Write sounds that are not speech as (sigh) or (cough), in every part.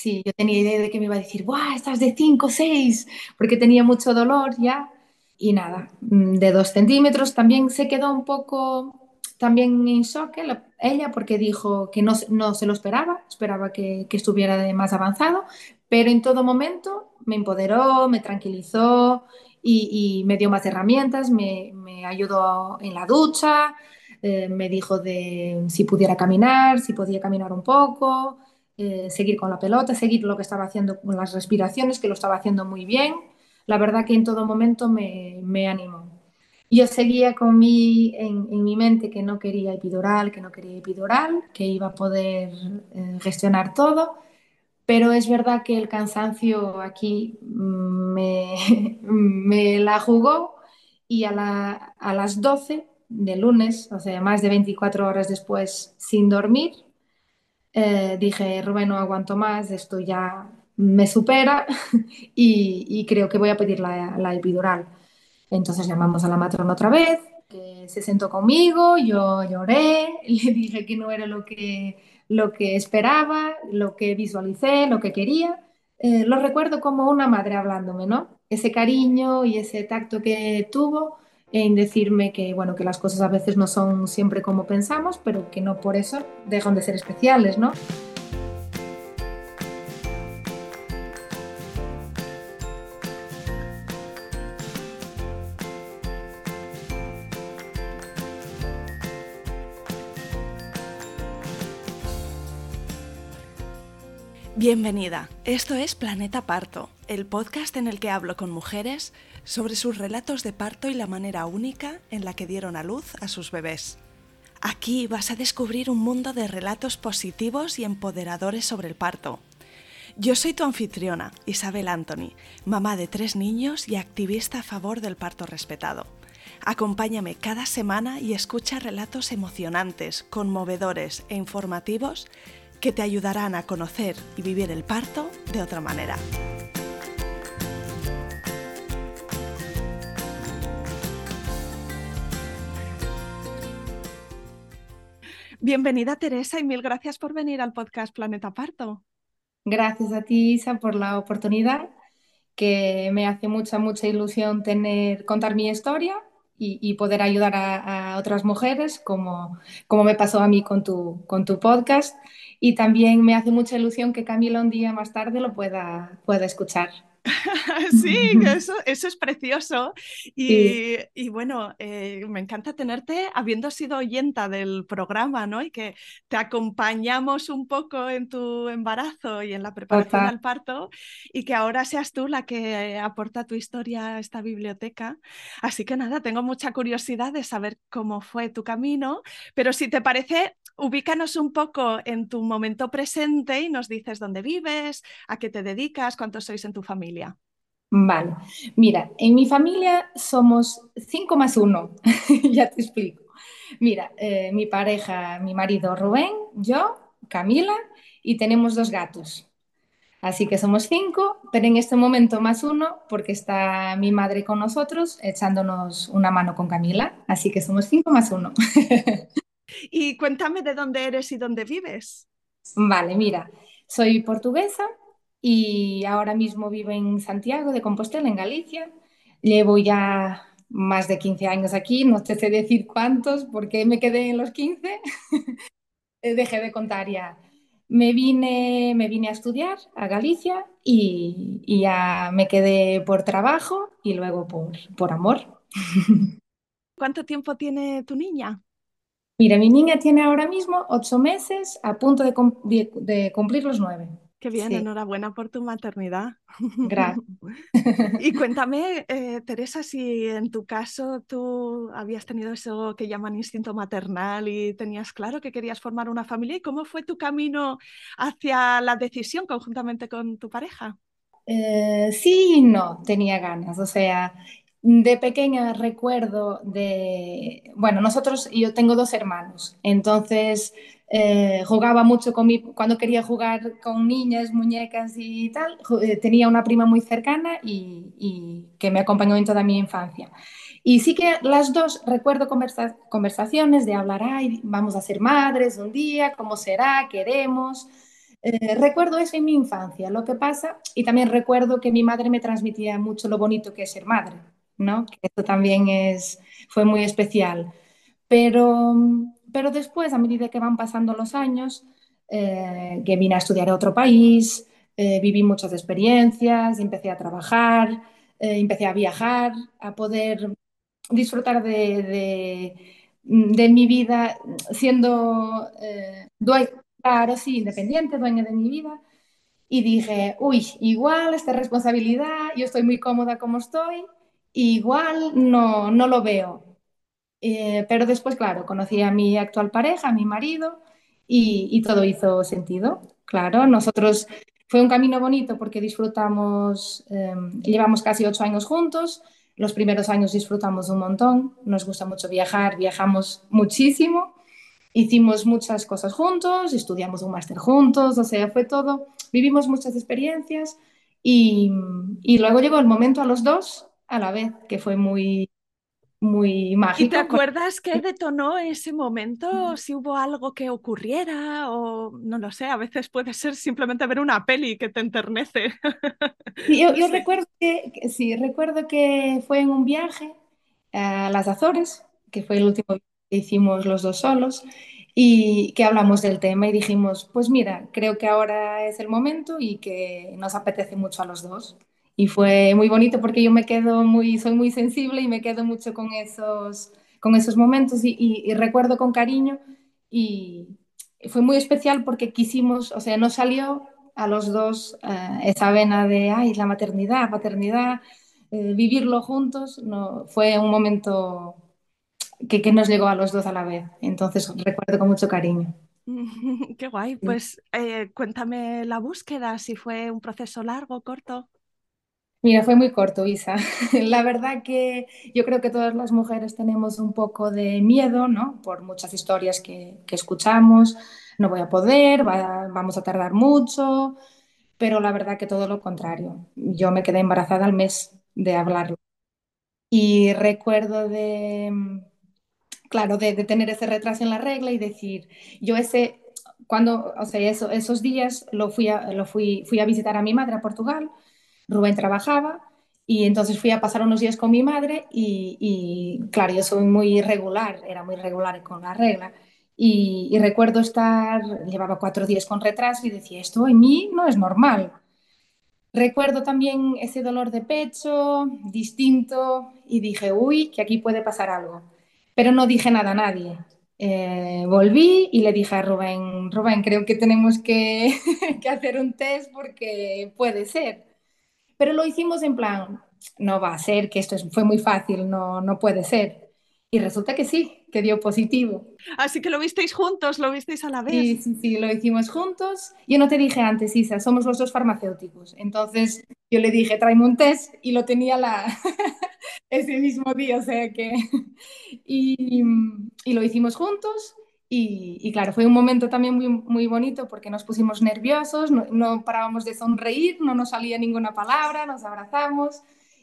Sí, yo tenía idea de que me iba a decir, ¡buah, estás de 5 6! Porque tenía mucho dolor ya. Y nada, mm, de 2 centímetros. También se quedó un poco también en shock ella porque dijo que no, no se lo esperaba, esperaba que, estuviera más avanzado, pero en todo momento me empoderó, me tranquilizó y, y me dio más herramientas, me, me ayudó en la ducha, eh, me dijo de si pudiera caminar, si podía caminar un poco eh, seguir con la pelota, seguir lo que estaba haciendo con las respiraciones, que lo estaba haciendo muy bien. La verdad que en todo momento me, me animó. Yo seguía con mi, en, mi mente que no quería epidural, que no quería epidural, que iba a poder eh, gestionar todo, pero es verdad que el cansancio aquí me, (laughs) me la jugó y a, la, a las 12 de lunes, o sea, más de 24 horas después sin dormir, eh, dije, Rubén, no aguanto más, esto ya me supera (laughs) y, creo que voy a pedir la, la, epidural. Entonces llamamos a la matrona otra vez, que se sentó conmigo, yo lloré, (laughs) le dije que no era lo que, lo que esperaba, lo que visualicé, lo que quería. Eh, lo recuerdo como una madre hablándome, ¿no? Ese cariño y ese tacto que tuvo en decirme que, bueno, que las cosas a veces no son siempre como pensamos, pero que no por eso dejan de ser especiales, ¿no? Bienvenida, esto es Planeta Parto, el podcast en el que hablo con mujeres sobre sus relatos de parto y la manera única en la que dieron a luz a sus bebés. Aquí vas a descubrir un mundo de relatos positivos y empoderadores sobre el parto. Yo soy tu anfitriona, Isabel Anthony, mamá de tres niños y activista a favor del parto respetado. Acompáñame cada semana y escucha relatos emocionantes, conmovedores e informativos que te ayudarán a conocer y vivir el parto de otra manera. Bienvenida Teresa y mil gracias por venir al podcast Planeta Parto. Gracias a ti, Isa, por la oportunidad, que me hace mucha, mucha ilusión tener, contar mi historia y, y poder ayudar a, a, otras mujeres, como, como me pasó a mí con tu, con tu podcast. Y también me hace mucha ilusión que Camila un día más tarde lo pueda, pueda escuchar. (laughs) sí, (laughs) eso, eso, es precioso. Y, sí. y bueno, eh, me encanta tenerte habiendo sido oyenta del programa, ¿no? Y que te acompañamos un poco en tu embarazo y en la preparación al parto y que ahora seas tú la que aporta tu historia a esta biblioteca. Así que nada, tengo mucha curiosidad de saber cómo fue tu camino, pero si te parece, ubícanos un poco en tu momento presente y nos dices dónde vives, a qué te dedicas, cuántos sois en tu familia. Vale, mira, en mi familia somos cinco más uno, (laughs) ya te explico. Mira, eh, mi pareja, mi marido Rubén, yo, Camila y tenemos dos gatos. Así que somos cinco, pero en este momento más uno porque está mi madre con nosotros echándonos una mano con Camila. Así que somos cinco más uno. (laughs) y cuéntame de dónde eres y dónde vives. Vale, mira, soy portuguesa, y ahora mismo vivo en Santiago de Compostela, en Galicia. Llevo ya más de 15 años aquí, no te sé decir cuántos porque me quedé en los 15, (laughs) dejé de contar ya. Me vine, me vine a estudiar a Galicia y, y ya me quedé por trabajo y luego por, por amor. (laughs) ¿Cuánto tiempo tiene tu niña? Mira, mi niña tiene ahora mismo ocho meses a punto de, cumplir los nueve. Qué bien, Sí. enhorabuena por tu maternidad. (laughs) Gracias. y cuéntame, eh, Teresa, si en tu caso tú habías tenido eso que llaman instinto maternal y tenías claro que querías formar una familia, ¿y cómo fue tu camino hacia la decisión conjuntamente con tu pareja? Eh, sí y no, tenía ganas. O sea, de pequeña recuerdo de, bueno, nosotros, yo tengo dos hermanos, entonces eh, jugaba mucho con mi, cuando quería jugar con niñas, muñecas y tal, eh, tenía una prima muy cercana y, que me acompañó en toda mi infancia. Y sí que las dos recuerdo conversa- conversaciones de hablar, ay, vamos a ser madres un día, ¿cómo será? Queremos. Eh, recuerdo eso en mi infancia, lo que pasa, y también recuerdo que mi madre me transmitía mucho lo bonito que es ser madre, ¿no? Que eso también es, fue muy especial. Pero, pero después, a medida que van pasando los años, eh, que vine a estudiar a otro país, eh, viví muchas experiencias, empecé a trabajar, eh, empecé a viajar, a poder disfrutar de, de, mi vida siendo dueña, claro, sí, independiente, dueña de mi vida. Y dije, uy, igual esta responsabilidad, yo estoy muy cómoda como estoy, igual no, no lo veo. Eh, pero después, claro, conocí a mi actual pareja, a mi marido, y, todo hizo sentido. Claro, nosotros fue un camino bonito porque disfrutamos, eh, llevamos casi ocho años juntos. Los primeros años disfrutamos un montón, nos gusta mucho viajar, viajamos muchísimo, hicimos muchas cosas juntos, estudiamos un máster juntos, o sea, fue todo, vivimos muchas experiencias y luego llegó el momento a los dos a la vez, que fue muy, muy ¿Y te mágico. acuerdas qué detonó ese momento? Si hubo algo que ocurriera o no lo sé, a veces puede ser simplemente ver una peli que te enternece. (laughs) Sí, Yo, (laughs) recuerdo que, sí, recuerdo que fue en un viaje a las Azores, que fue el último que hicimos los dos solos, y que hablamos del tema y dijimos, pues mira, creo que ahora es el momento y que nos apetece mucho a los dos. Y fue muy bonito porque yo me quedo muy, soy muy sensible y me quedo mucho con esos, con esos momentos y, y- y recuerdo con cariño y fue muy especial porque quisimos, o sea, nos salió a los dos eh, esa vena de, ay, la maternidad, paternidad, eh, vivirlo juntos, no, fue un momento que, que nos llegó a los dos a la vez. Entonces recuerdo con mucho cariño. (laughs) Qué guay. Pues eh, cuéntame la búsqueda, si fue un proceso largo, corto. Mira, fue muy corto, Isa. (laughs) La verdad que yo creo que todas las mujeres tenemos un poco de miedo, ¿no? Por muchas historias que, que escuchamos. No voy a poder, va- vamos a tardar mucho, pero la verdad que todo lo contrario. Yo me quedé embarazada al mes de hablarlo. Y recuerdo de, claro, de, de tener ese retraso en la regla y decir, yo ese, cuando, o sea, eso, esos días lo fui a, lo fui, fui a visitar a mi madre a Portugal, Rubén trabajaba y entonces fui a pasar unos días con mi madre y, y, claro, yo soy muy irregular, era muy irregular con la regla. Y, y recuerdo estar, llevaba cuatro días con retraso y decía, esto en mí no es normal. Recuerdo también ese dolor de pecho distinto y dije, uy, que aquí puede pasar algo. Pero no dije nada a nadie. Eh, volví y le dije a Rubén, Rubén, creo que tenemos que, (laughs) que hacer un test porque puede ser. Pero lo hicimos en plan, no va a ser, que esto es- fue muy fácil, no, no puede ser. Y resulta que sí, que dio positivo. Así que lo visteis juntos, lo visteis a la Sí, vez. sí, sí, lo hicimos juntos. Yo no te dije antes, Isa, somos los dos farmacéuticos. Entonces yo le dije, tráeme un test y lo tenía la... (laughs) ese mismo día, o sea que... (laughs) y, y lo hicimos juntos y, claro, fue un momento también muy, muy bonito porque nos pusimos nerviosos, no, no parábamos de sonreír, no nos salía ninguna palabra, nos abrazamos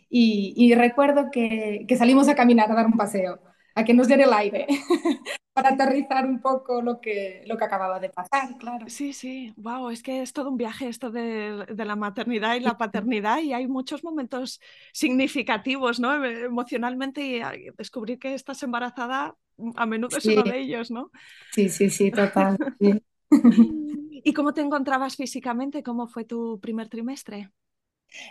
y, y recuerdo que, que salimos a caminar, a dar un paseo, a que nos diera el aire. (laughs) para aterrizar un poco lo que, lo que acababa de pasar, claro. Sí, sí, wow, es que es todo un viaje esto de, de la maternidad y la paternidad y hay muchos momentos significativos, ¿no? Em- Emocionalmente y descubrir que estás embarazada a menudo es Sí, uno de ellos, ¿no? sí, sí, sí, total. sí. (laughs) ¿Y cómo te encontrabas físicamente? ¿Cómo fue tu primer trimestre?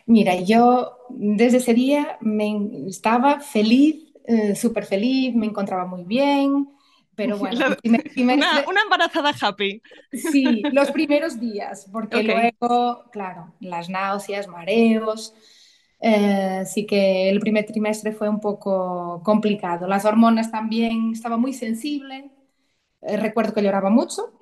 Mira, yo desde ese día me estaba feliz, eh, súper feliz, me encontraba muy bien, pero (laughs) bueno, el Lo- primer Una, una embarazada happy. Sí, los primeros días, porque Ok. luego, claro, las náuseas, mareos, eh, sí que el primer trimestre fue un poco complicado. Las hormonas también, estaba muy sensible, eh, recuerdo que lloraba mucho,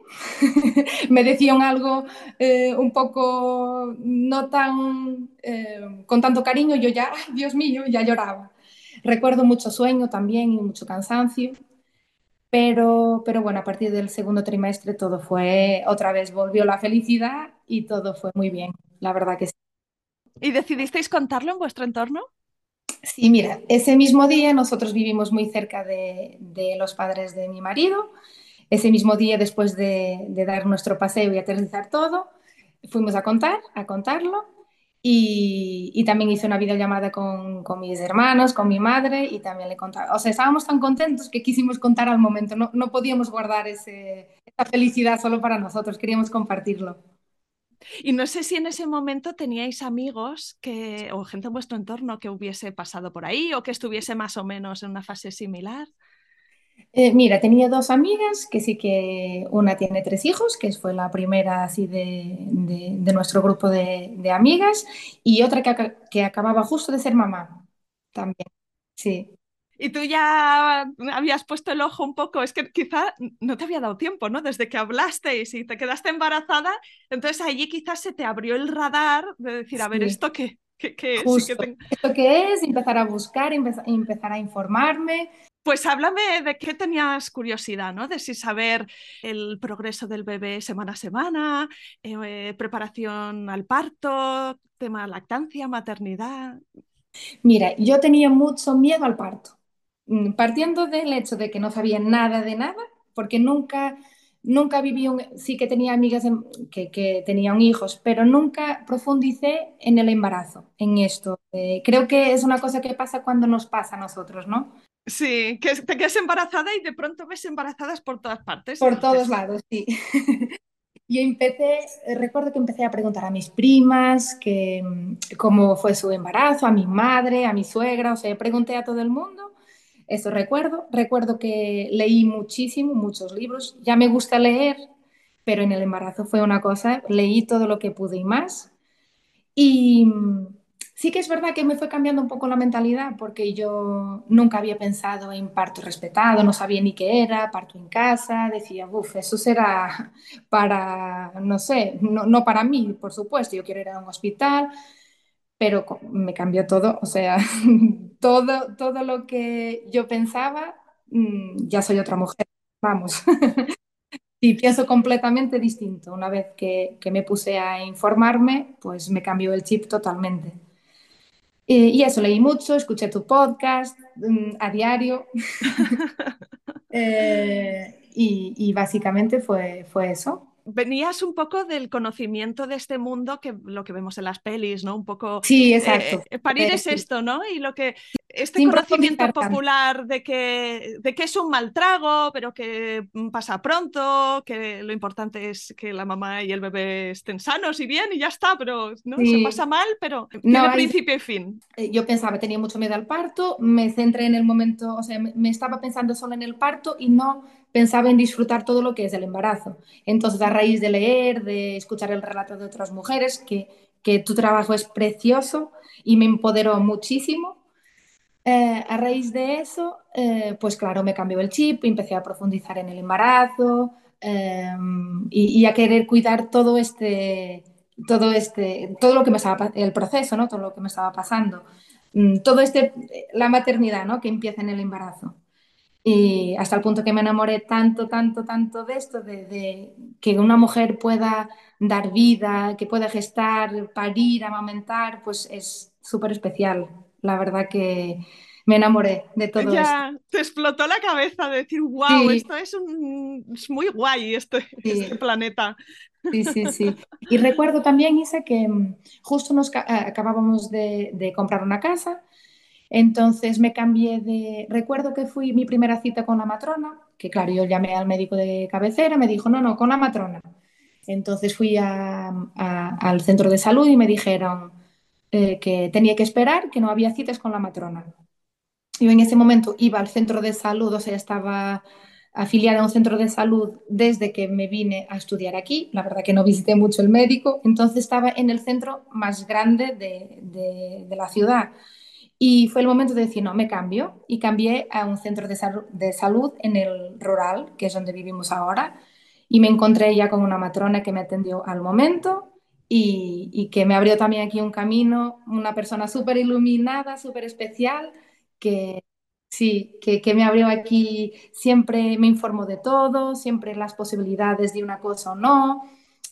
(laughs) me decían algo eh, un poco no tan, eh, con tanto cariño, yo ya, ay, Dios mío, ya lloraba. Recuerdo mucho sueño también y mucho cansancio. Pero, pero bueno, a partir del segundo trimestre todo fue, otra vez volvió la felicidad y todo fue muy bien, la verdad que sí. ¿Y decidisteis contarlo en vuestro entorno? Sí, mira, ese mismo día nosotros vivimos muy cerca de, de los padres de mi marido ese mismo día, después de, de dar nuestro paseo y aterrizar todo, fuimos a contar, a contarlo y, también hice una videollamada con, con, mis hermanos, con mi madre y también le contaba. O sea, estábamos tan contentos que quisimos contar al momento. No, no podíamos guardar esa felicidad solo para nosotros, queríamos compartirlo. Y no sé si en ese momento teníais amigos que, o gente en vuestro entorno que hubiese pasado por ahí o que estuviese más o menos en una fase similar. Eh, mira, tenía dos amigas, que sí que una tiene tres hijos, que fue la primera así de, de, de nuestro grupo de, de, amigas, y otra que, que, acababa justo de ser mamá también, sí. Y tú ya habías puesto el ojo un poco, es que quizá no te había dado tiempo, ¿no? Desde que hablasteis y te quedaste embarazada, entonces allí quizás se te abrió el radar de decir, a ver, ¿esto qué? ¿Qué, qué es? Justo. ¿Qué te... ¿Esto qué es? Empezar a buscar, empezar a informarme. Pues háblame de qué tenías curiosidad, ¿no? De si saber el progreso del bebé semana a semana, eh, preparación al parto, tema lactancia, maternidad. Mira, yo tenía mucho miedo al parto. Mm, partiendo del hecho de que no sabía nada de nada, porque nunca, nunca viví un... Sí que tenía amigas que, que tenían hijos, pero nunca profundicé en el embarazo, en esto. Eh, creo que es una cosa que pasa cuando nos pasa a nosotros, ¿no? Sí, que te quedas embarazada y de pronto ves embarazadas por todas partes. Por todos lados, sí. (laughs) Yo empecé, recuerdo que empecé a preguntar a mis primas que, cómo fue su embarazo, a mi madre, a mi suegra, o sea, pregunté a todo el mundo. Eso recuerdo. Recuerdo que leí muchísimo, muchos libros. Ya me gusta leer, pero en el embarazo fue una cosa, leí todo lo que pude y más. Y, Sí que es verdad que me fue cambiando un poco la mentalidad porque yo nunca había pensado en parto respetado, no sabía ni qué era, parto en casa, decía, uff, eso será (laughs) para, no sé, no, no, para mí, por supuesto, yo quiero ir a un hospital, pero me cambió todo, o sea, (laughs) todo, todo lo que yo pensaba, mm, ya soy otra mujer, vamos. (laughs) Y pienso completamente distinto. Una vez que, que me puse a informarme, pues me cambió el chip totalmente. Eh, y eso, leí mucho, escuché tu podcast mm, a diario. (laughs) (laughs) eh, y, y, básicamente fue, fue eso. Venías un poco del conocimiento de este mundo que lo que vemos en las pelis, ¿no? Un poco. Sí, exacto. Eh, parir es esto, ¿no? Y lo que. Este Sin conocimiento popular de que, de que es un mal trago, pero que pasa pronto, que lo importante es que la mamá y el bebé estén sanos y bien y ya está, pero ¿no? Sí. se pasa mal, pero no, tiene hay... principio y fin. Eh, yo pensaba, tenía mucho miedo al parto, me centré en el momento, o sea, me estaba pensando solo en el parto y no pensaba en disfrutar todo lo que es el embarazo. Entonces, a raíz de leer, de escuchar el relato de otras mujeres, que, que tu trabajo es precioso y me empoderó muchísimo, eh, a raíz de eso, eh, pues claro, me cambió el chip, empecé a profundizar en el embarazo eh, y, y, a querer cuidar todo este, todo este, todo lo que me estaba, el proceso, ¿no? Todo lo que me estaba pasando, mm, todo este, la maternidad, ¿no? Que empieza en el embarazo. Y hasta el punto que me enamoré tanto, tanto, tanto de esto, de, de, que una mujer pueda dar vida, que pueda gestar, parir, amamentar, pues es súper especial. La verdad que me enamoré de todo ya, esto. Te explotó la cabeza de decir, wow, sí. esto es, un, es muy guay, este, sí. este planeta. Sí, sí, sí. Y recuerdo también, Isa, que mm, justo nos acabábamos de, de comprar una casa entonces me cambié de... Recuerdo que fui mi primera cita con la matrona, que claro, yo llamé al médico de cabecera, me dijo, no, no, con la matrona. Entonces fui al centro de salud y me dijeron eh, que tenía que esperar, que no había citas con la matrona. Yo en ese momento iba al centro de salud, o sea, estaba afiliada a un centro de salud desde que me vine a estudiar aquí. La verdad que no visité mucho el médico, entonces estaba en el centro más grande de, de, de la ciudad. Y fue el momento de decir, no, me cambio. Y cambié a un centro de, sal de salud en el rural, que es donde vivimos ahora. Y me encontré ya con una matrona que me atendió al momento y, que me abrió también aquí un camino, una persona súper iluminada, súper especial, que sí, que, que, me abrió aquí, siempre me informó de todo, siempre las posibilidades de una cosa o no.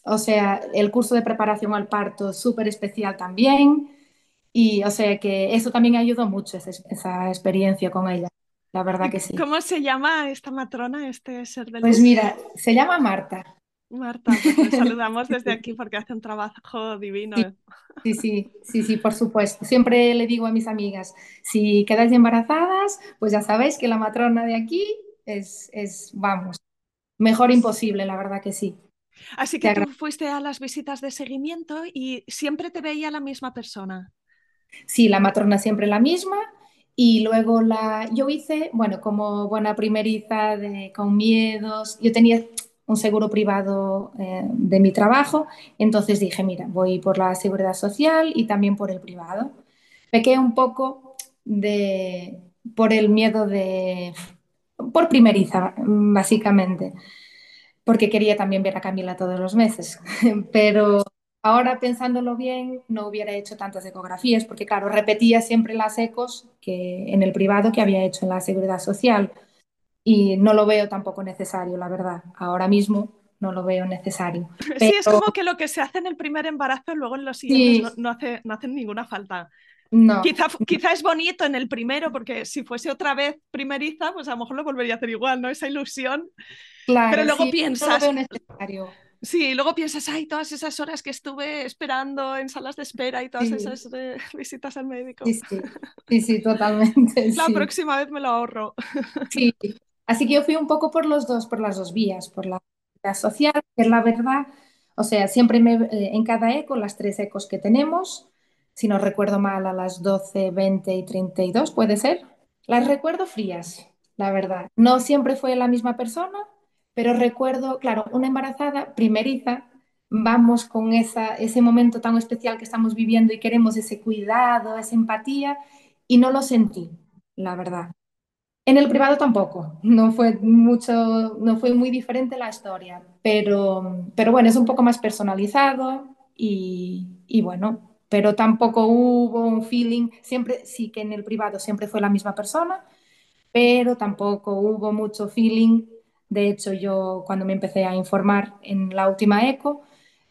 O sea, el curso de preparación al parto súper especial también. Y o sea que eso también ayudó mucho, esa, esa experiencia con ella. la verdad ¿Y que sí. cómo se llama esta matrona, este ser de Pues mira, se llama Marta. Marta, pues (laughs) saludamos desde aquí porque hace un trabajo divino. Sí, sí, sí, sí, por supuesto. Siempre le digo a mis amigas, si quedáis embarazadas, pues ya sabéis que la matrona de aquí es, es, vamos, mejor imposible, la verdad que sí. Así que tú fuiste a las visitas de seguimiento y siempre te veía la misma persona. Sí, la matrona siempre la misma. Y luego la, yo hice, bueno, como buena primeriza de, con miedos, yo tenía un seguro privado eh, de mi trabajo, entonces dije, mira, voy por la seguridad social y también por el privado. Pequé un poco de, por el miedo de, por primeriza, básicamente, porque quería también ver a Camila todos los meses, (laughs) pero ahora pensándolo bien, no hubiera hecho tantas ecografías, porque claro, repetía siempre las ecos que en el privado que había hecho en la seguridad social y no lo veo tampoco necesario, la verdad. Ahora mismo no lo veo necesario. (laughs) Sí, es Pero como que lo que se hace en el primer embarazo, luego en los siguientes sí, no, no hace, no hacen ninguna falta. no, Quizá, quizá es bonito en el primero, porque si fuese otra vez primeriza, pues a lo mejor lo volvería a hacer igual, ¿no? Esa ilusión. Pero claro, luego sí, no lo piensas, veo necesario. Sí, luego piensas, ay, todas esas horas que estuve esperando en salas de espera y todas Sí, esas eh, (laughs) visitas al sí, médico. sí, sí, sí, totalmente, (laughs) La sí. próxima vez me lo ahorro. Sí, así que yo fui un poco por los dos, por las dos vías, por la, la social, que es la verdad, o sea, siempre me, eh, en cada eco, las tres ecos que tenemos, si no recuerdo mal, a las 12, 20 y 32, puede ser, las recuerdo frías, la verdad. No siempre fue la misma persona, pero recuerdo, claro, una embarazada primeriza, vamos con esa, ese momento tan especial que estamos viviendo y queremos ese cuidado, esa empatía, y no lo sentí, la verdad. En el privado tampoco, no fue mucho, no fue muy diferente la historia, pero, pero bueno, es un poco más personalizado y, y bueno, pero tampoco hubo un feeling, siempre sí que en el privado siempre fue la misma persona, pero tampoco hubo mucho feeling. De hecho, yo cuando me empecé a informar en la última eco,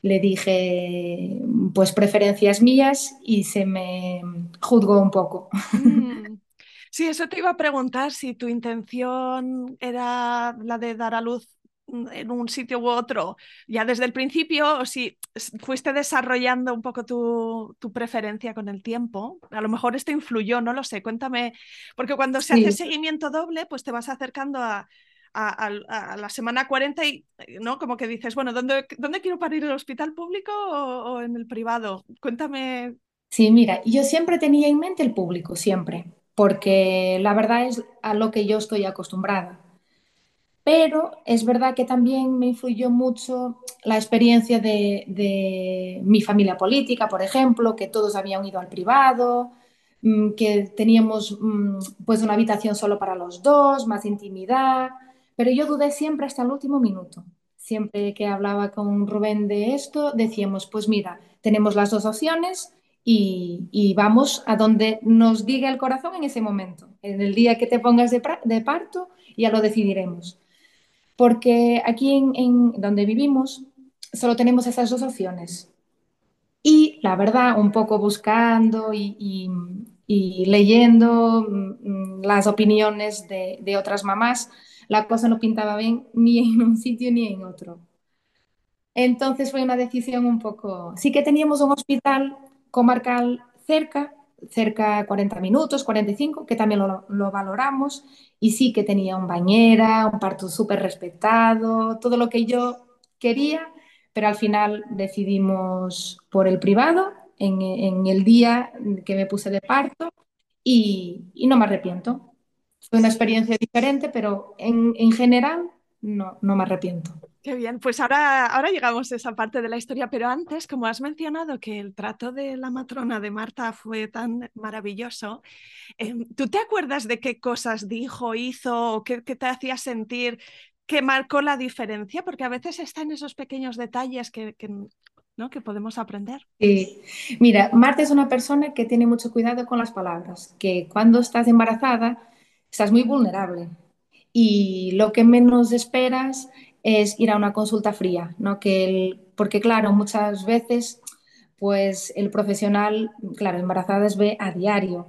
le dije pues preferencias mías y se me juzgó un poco. Mm. (laughs) Sí, eso te iba a preguntar si tu intención era la de dar a luz en un sitio u otro ya desde el principio o si fuiste desarrollando un poco tu, tu preferencia con el tiempo. A lo mejor esto influyó, no lo sé. Cuéntame, porque cuando se hace seguimiento doble, pues te vas acercando a, a- al- a la semana 40 y, ¿no? Como que dices, bueno, ¿dónde, dónde quiero parir, el hospital público o, o en el privado? Cuéntame. Sí, mira, yo siempre tenía en mente el público, siempre, porque la verdad es a lo que yo estoy acostumbrada. Pero es verdad que también me influyó mucho la experiencia de, de mi familia política, por ejemplo, que todos habían ido al privado, mm, que teníamos mm, pues una habitación solo para los dos, más intimidad, pero yo dudé siempre hasta el último minuto. Siempre que hablaba con Rubén de esto, decíamos, pues mira, tenemos las dos opciones y, vamos a donde nos diga el corazón en ese momento. En el día que te pongas de, parto, ya lo decidiremos porque aquí en, donde vivimos solo tenemos esas dos opciones. Y la verdad, un poco buscando y, leyendo mm, las opiniones de otras mamás, la cosa no pintaba bien ni en un sitio ni en otro. Entonces fue una decisión un poco... Sí que teníamos un hospital comarcal cerca, cerca 40 minutos, 45, que también lo, lo valoramos, y sí que tenía un bañera, un parto súper respetado, todo lo que yo quería, pero al final decidimos por el privado en, el día que me puse de parto y no me arrepiento. Fue una experiencia diferente, pero en, en general no, no me arrepiento. Qué bien, pues ahora, ahora llegamos a esa parte de la historia, pero antes, como has mencionado que el trato de la matrona de Marta fue tan maravilloso, em, ¿tú te acuerdas de qué cosas dijo, hizo o qué, qué te hacía sentir que marcó la diferencia? Porque a veces están esos pequeños detalles que, que, ¿no? que podemos aprender. Sí. Mira, Marta es una persona que tiene mucho cuidado con las palabras, que cuando estás embarazada estás muy vulnerable y lo que menos esperas es ir a una consulta fría, ¿no? Que el- porque claro, muchas veces pues el profesional, claro, embarazadas ve a diario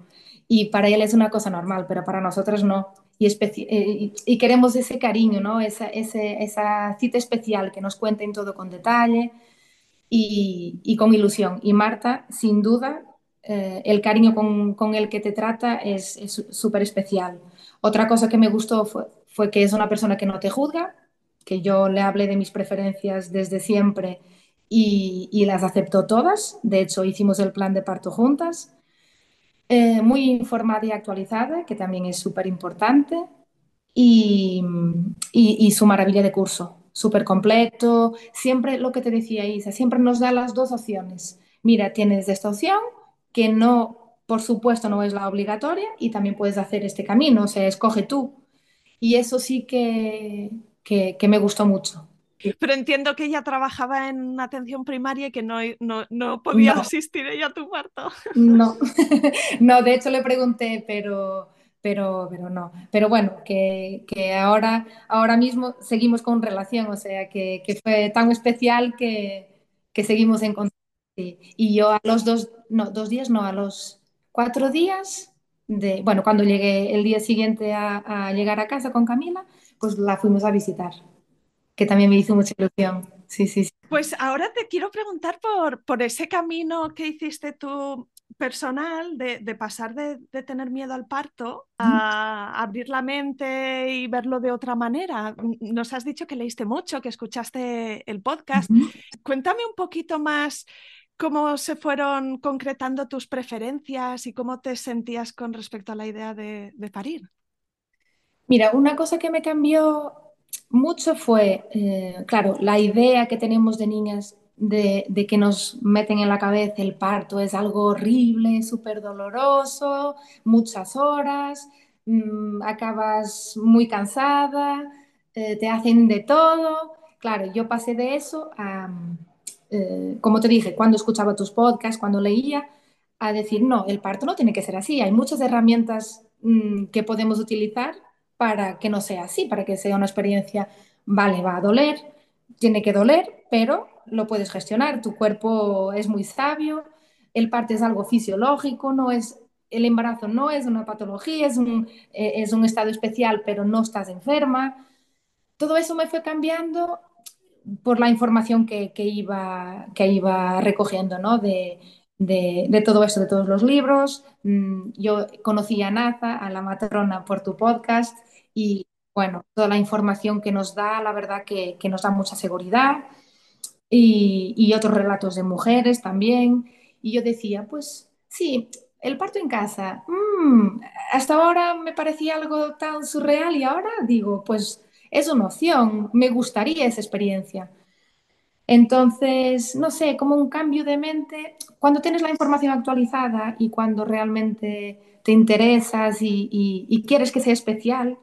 y para él es una cosa normal, pero para nosotros no. y, y, queremos ese cariño, ¿no? Esa, ese, esa, cita especial que nos cuenten todo con detalle y, y con ilusión. Y Marta, sin duda, eh, el cariño con, con, el que te trata es súper especial. Otra cosa que me gustó fue, que es una persona que no te juzga, que yo le hablé de mis preferencias desde siempre y, las aceptó todas. De hecho, hicimos el plan de parto juntas eh, muy informada y actualizada, que también es súper importante, y, y, y, su maravilla de curso, súper completo, siempre lo que te decía Isa, siempre nos da las dos opciones. Mira, tienes esta opción que no, por supuesto, no es la obligatoria y también puedes hacer este camino, o sea, escoge tú. Y eso sí que, que, que me gustó mucho. Pero entiendo que ella trabajaba en atención primaria y que no, no, no podía no. asistir ella a tu parto. No, (laughs) no, de hecho le pregunté, pero, pero, pero no. Pero bueno, que, que ahora, ahora mismo seguimos con relación, o sea, que, que fue tan especial que, que seguimos en contacto. Y yo a los dos, no, dos días, no, a los cuatro días, de, bueno, cuando llegué el día siguiente a, a llegar a casa con Camila, pues la fuimos a visitar que también me hizo mucha ilusión. Sí, sí, sí. Pues ahora te quiero preguntar por, por ese camino que hiciste tú personal de, de pasar de, de, tener miedo al parto a abrir la mente y verlo de otra manera. Nos has dicho que leíste mucho, que escuchaste el podcast. Cuéntame un poquito más cómo se fueron concretando tus preferencias y cómo te sentías con respecto a la idea de, parir. Mira, una cosa que me cambió mucho fue, eh, claro, la idea que tenemos de niñas de, que nos meten en la cabeza el parto es algo horrible, súper doloroso, muchas horas, mmm, acabas muy cansada, eh, te hacen de todo. Claro, yo pasé de eso a, eh, como te dije, cuando escuchaba tus podcasts, cuando leía, a decir, no, el parto no tiene que ser así, hay muchas herramientas mmm, que podemos utilizar para que no sea así, para que sea una experiencia, vale, va a doler, tiene que doler, pero lo puedes gestionar, tu cuerpo es muy sabio, el parto es algo fisiológico, no es, el embarazo no es una patología, es un, eh, es un estado especial, pero no estás enferma. Todo eso me fue cambiando por la información que, que iba, que iba recogiendo, ¿no? De, de, todo eso, de todos los libros. Mm, yo conocí a Naza, a la matrona, por tu podcast y bueno, toda la información que nos da, la verdad que, que nos da mucha seguridad y, y, otros relatos de mujeres también. Y yo decía, pues sí, el parto en casa, mmm, hasta ahora me parecía algo tan surreal y ahora digo, pues es una opción, me gustaría esa experiencia. Entonces, no sé, como un cambio de mente, cuando tienes la información actualizada y cuando realmente te interesas y, quieres que sea especial,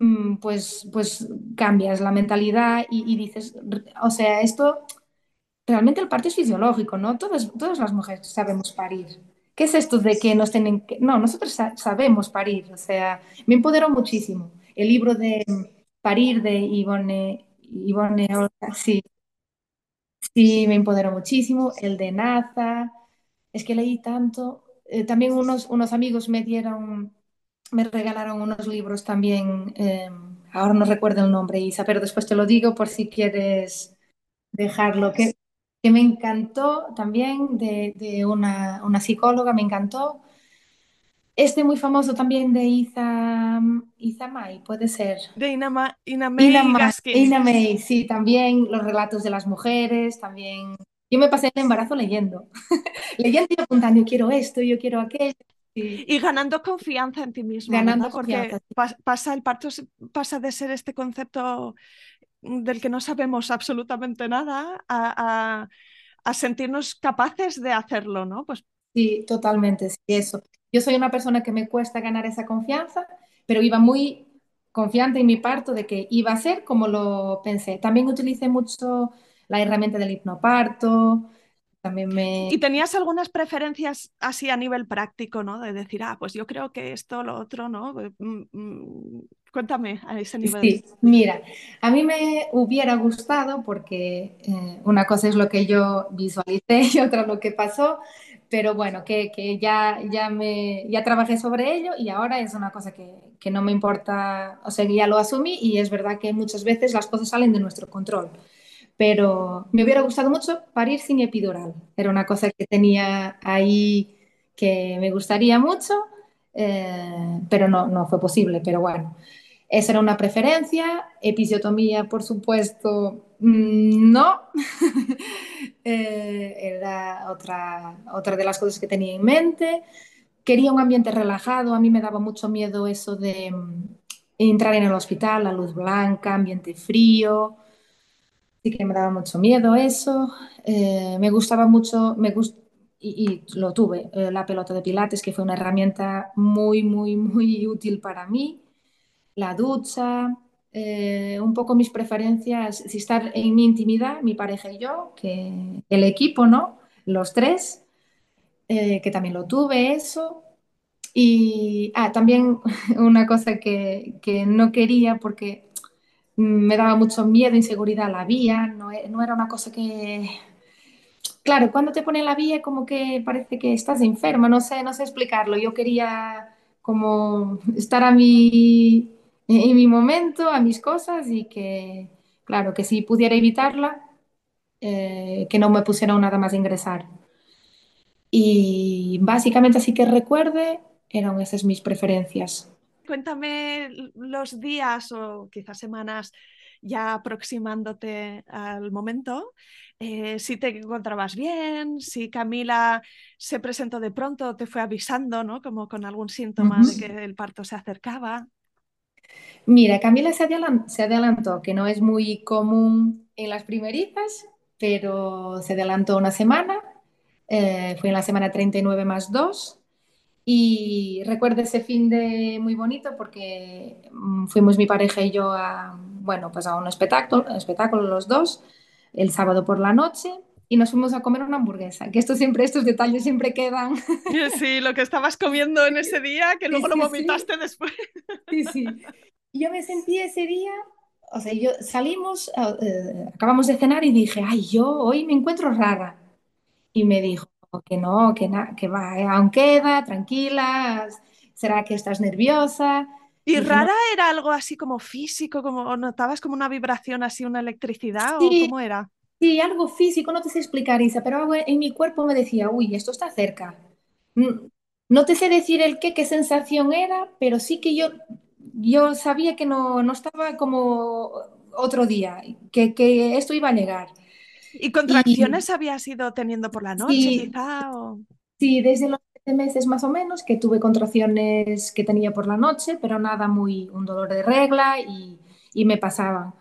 Mm, pues, pues cambias la mentalidad y, dices, o sea, esto realmente el parto es fisiológico, ¿no? Todas, todas las mujeres sabemos parir. ¿Qué es esto de que nos tienen que.? No, nosotros sa sabemos parir, o sea, me empoderó muchísimo. El libro de Parir de Ivone, Ivone sí, sí, me empoderó muchísimo. El de Naza, es que leí tanto. Eh, también unos, unos amigos me dieron me regalaron unos libros también, eh, ahora no recuerdo el nombre, Isa, pero después te lo digo por si quieres dejarlo, que, que me encantó también de, de una, una, psicóloga, me encantó. Este muy famoso también de Isa, Isa May, puede ser. De Ina, Ma, Ina May Ina, Ma, Ina May, sí, también los relatos de las mujeres, también. Yo me pasé el embarazo leyendo, (laughs) leyendo y apuntando, yo quiero esto, yo quiero aquello. Sí. Y ganando confianza en ti mismo. Ganando. Porque pasa el parto pasa de ser este concepto del que no sabemos absolutamente nada a, a, a sentirnos capaces de hacerlo, ¿no? Pues sí, totalmente, sí, eso. Yo soy una persona que me cuesta ganar esa confianza, pero iba muy confiante en mi parto de que iba a ser como lo pensé. También utilicé mucho la herramienta del hipnoparto, también me... ¿Y tenías algunas preferencias así a nivel práctico, ¿no? De decir, ah, pues yo creo que esto, lo otro, ¿no? Mm, mm, cuéntame a ese nivel. Sí, mira, a mí me hubiera gustado porque eh, una cosa es lo que yo visualicé (laughs) y otra lo que pasó, pero bueno, que, que ya, ya, me, ya trabajé sobre ello y ahora es una cosa que, que no me importa, o sea, ya lo asumí y es verdad que muchas veces las cosas salen de nuestro control pero me hubiera gustado mucho parir sin epidural. Era una cosa que tenía ahí que me gustaría mucho, eh, pero no, no fue posible. Pero bueno, esa era una preferencia. Episiotomía, por supuesto, mm, no. (laughs) eh, era otra, otra de las cosas que tenía en mente. Quería un ambiente relajado. A mí me daba mucho miedo eso de mm, entrar en el hospital, la luz blanca, ambiente frío. Sí que me daba mucho miedo eso. Eh, me gustaba mucho, me gust y, y, lo tuve, eh, la pelota de pilates, que fue una herramienta muy, muy, muy útil para mí. La ducha, eh, un poco mis preferencias, si estar en mi intimidad, mi pareja y yo, que el equipo, ¿no? Los tres, eh, que también lo tuve, eso. Y ah, también (laughs) una cosa que, que no quería porque me daba mucho miedo, inseguridad la vía, no, e, no, era una cosa que... Claro, cuando te ponen la vía como que parece que estás enferma, no sé, no sé explicarlo. Yo quería como estar a mi, en mi momento, a mis cosas y que, claro, que si pudiera evitarla, eh, que no me pusieran nada más ingresar. Y básicamente así que recuerde, eran esas mis preferencias cuéntame los días o quizás semanas ya aproximándote al momento, eh, si te encontrabas bien, si Camila se presentó de pronto, te fue avisando, ¿no? Como con algún síntoma uh -huh. de que el parto se acercaba. Mira, Camila se adelantó, que no es muy común en las primerizas, pero se adelantó una semana, eh, fue en la semana 39 más 2 y recuerdo ese fin de muy bonito porque mm, fuimos mi pareja y yo a, bueno, pues un espectáculo, espectáculo los dos, el sábado por la noche y nos fuimos a comer una hamburguesa, que esto siempre, estos detalles siempre quedan. (laughs) Sí, lo que estabas comiendo en ese día, que luego sí, lo vomitaste sí. después. Sí, sí. Yo me sentí ese día, o sea, yo salimos, eh, acabamos de cenar y dije, ay, yo hoy me encuentro rara. Y me dijo, que no, que, na, que va, eh, aún queda, tranquila, será que estás nerviosa. ¿Y rara era algo así como físico, como notabas como una vibración así, una electricidad sí, o cómo era? Sí, algo físico, no te sé explicar, Isa, pero algo en mi cuerpo me decía, uy, esto está cerca. No te sé decir el qué, qué sensación era, pero sí que yo, yo sabía que no, no estaba como otro día, que, que esto iba a llegar. ¿Y contracciones y, habías ido teniendo por la noche, sí, quizá? O... Sí, desde los meses más o menos, que tuve contracciones que tenía por la noche, pero nada muy, un dolor de regla y, y me pasaban.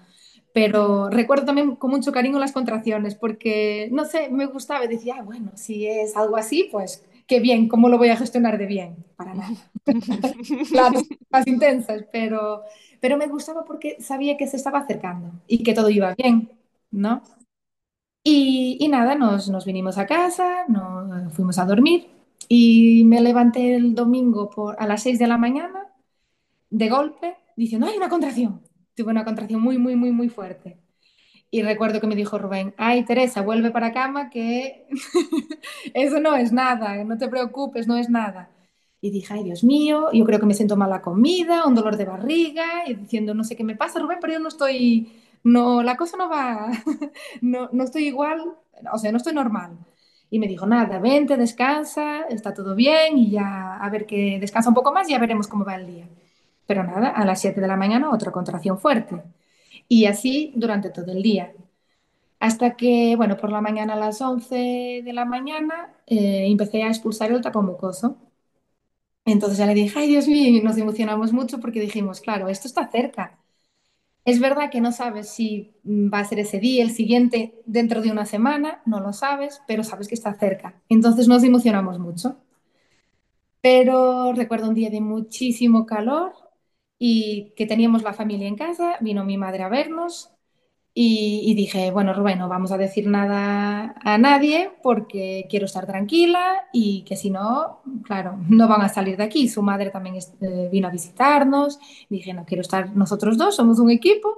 Pero recuerdo también con mucho cariño las contracciones, porque, no sé, me gustaba decía, ah, bueno, si es algo así, pues qué bien, ¿cómo lo voy a gestionar de bien? Para nada. (laughs) claro, más intensas, pero, pero me gustaba porque sabía que se estaba acercando y que todo iba bien, ¿no? Y, y nada, nos, nos, vinimos a casa, nos fuimos a dormir y me levanté el domingo por, a las 6 de la mañana de golpe diciendo, hay una contracción. Tuve una contracción muy, muy, muy, muy fuerte. Y recuerdo que me dijo Rubén, ay Teresa, vuelve para cama que (laughs) eso no es nada, no te preocupes, no es nada. Y dije, ay Dios mío, yo creo que me siento mala comida, un dolor de barriga, y diciendo, no sé qué me pasa, Rubén, pero yo no estoy, no, la cosa no va, (laughs) no, no estoy igual, o sea, no estoy normal. Y me dijo, nada, vente, descansa, está todo bien y ya, a ver que descansa un poco más y ya veremos cómo va el día. Pero nada, a las 7 de la mañana otra contracción fuerte. Y así durante todo el día. Hasta que, bueno, por la mañana a las 11 de la mañana eh, empecé a expulsar el tapo mucoso. Entonces ya le dije, ay Dios mío, nos emocionamos mucho porque dijimos, claro, esto está cerca es verdad que no sabes si va a ser ese día, el siguiente, dentro de una semana, no lo sabes, pero sabes que está cerca. Entonces nos emocionamos mucho. Pero recuerdo un día de muchísimo calor y que teníamos la familia en casa, vino mi madre a vernos Y, y dije, bueno, Rubén, no vamos a decir nada a nadie porque quiero estar tranquila y que si no, claro, no van a salir de aquí. Su madre también eh, vino a visitarnos. Dije, no, quiero estar nosotros dos, somos un equipo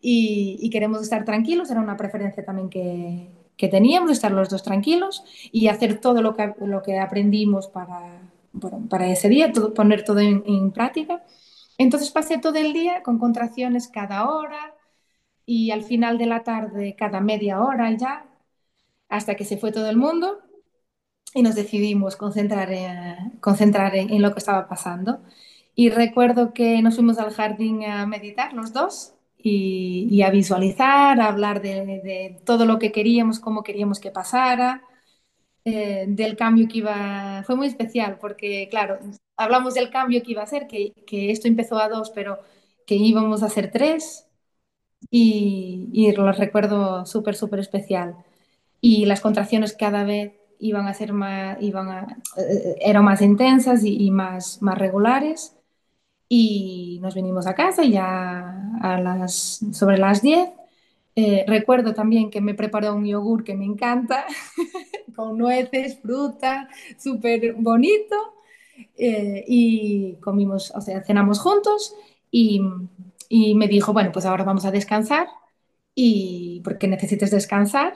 y, y queremos estar tranquilos. Era una preferencia también que, que teníamos, estar los dos tranquilos y hacer todo lo que, lo que aprendimos para, para ese día, todo, poner todo en, en práctica. Entonces pasé todo el día con contracciones cada hora y al final de la tarde cada media hora ya, hasta que se fue todo el mundo y nos decidimos concentrar en, concentrar en, lo que estaba pasando. Y recuerdo que nos fuimos al jardín a meditar los dos y, a visualizar, a hablar de, de, todo lo que queríamos, cómo queríamos que pasara, eh, del cambio que iba... Fue muy especial porque, claro, hablamos del cambio que iba a ser, que, que esto empezó a dos, pero que íbamos a ser tres y, y lo recuerdo súper, súper especial. Y las contracciones cada vez iban a ser más, iban a, eh, eran más intensas y, y, más, más regulares. Y nos vinimos a casa ya a las, sobre las 10. Eh, recuerdo también que me preparó un yogur que me encanta, (laughs) con nueces, fruta, súper bonito. Eh, y comimos, o sea, cenamos juntos y, y me dijo, bueno, pues ahora vamos a descansar y porque necesites descansar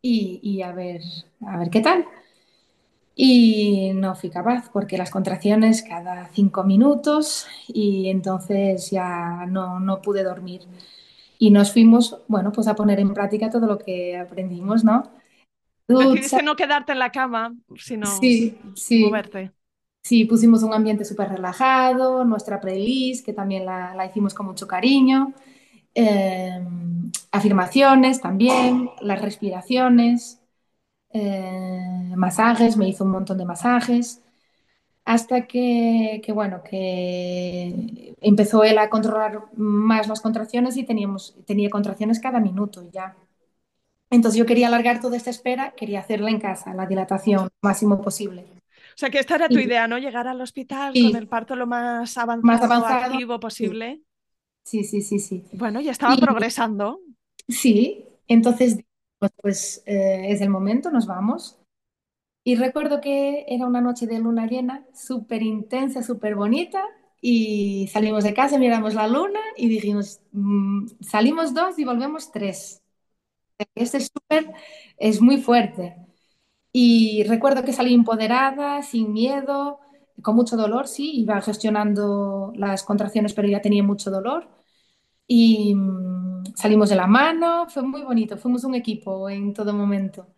y, y, a, ver, a ver qué tal. Y no fui capaz porque las contracciones cada cinco minutos y entonces ya no, no pude dormir. Y nos fuimos, bueno, pues a poner en práctica todo lo que aprendimos, ¿no? Decidiste no quedarte en la cama, sino sí, sí. moverte. Sí, pusimos un ambiente súper relajado, nuestra playlist, que también la, hicimos con mucho cariño, eh, afirmaciones también, las respiraciones, eh, masajes, me hizo un montón de masajes, hasta que, que, bueno, que empezó él a controlar más las contracciones y teníamos, tenía contracciones cada minuto ya. Entonces yo quería alargar toda esta espera, quería hacerla en casa, la dilatación lo máximo posible. O sea, que esta era tu idea, ¿no? Llegar al hospital con el parto lo más avanzado, más avanzado activo posible. Sí, sí, sí, sí. Bueno, ya estaba y, progresando. Sí, entonces pues, pues eh, es el momento, nos vamos. Y recuerdo que era una noche de luna llena, súper intensa, súper bonita, y salimos de casa, miramos la luna y dijimos, mmm, salimos dos y volvemos tres. Este súper es muy fuerte. Y recuerdo que salí empoderada, sin miedo, con mucho dolor, sí, iba gestionando las contracciones, pero ya tenía mucho dolor. Y mmm, salimos de la mano, fue muy bonito, fuimos un equipo en todo momento.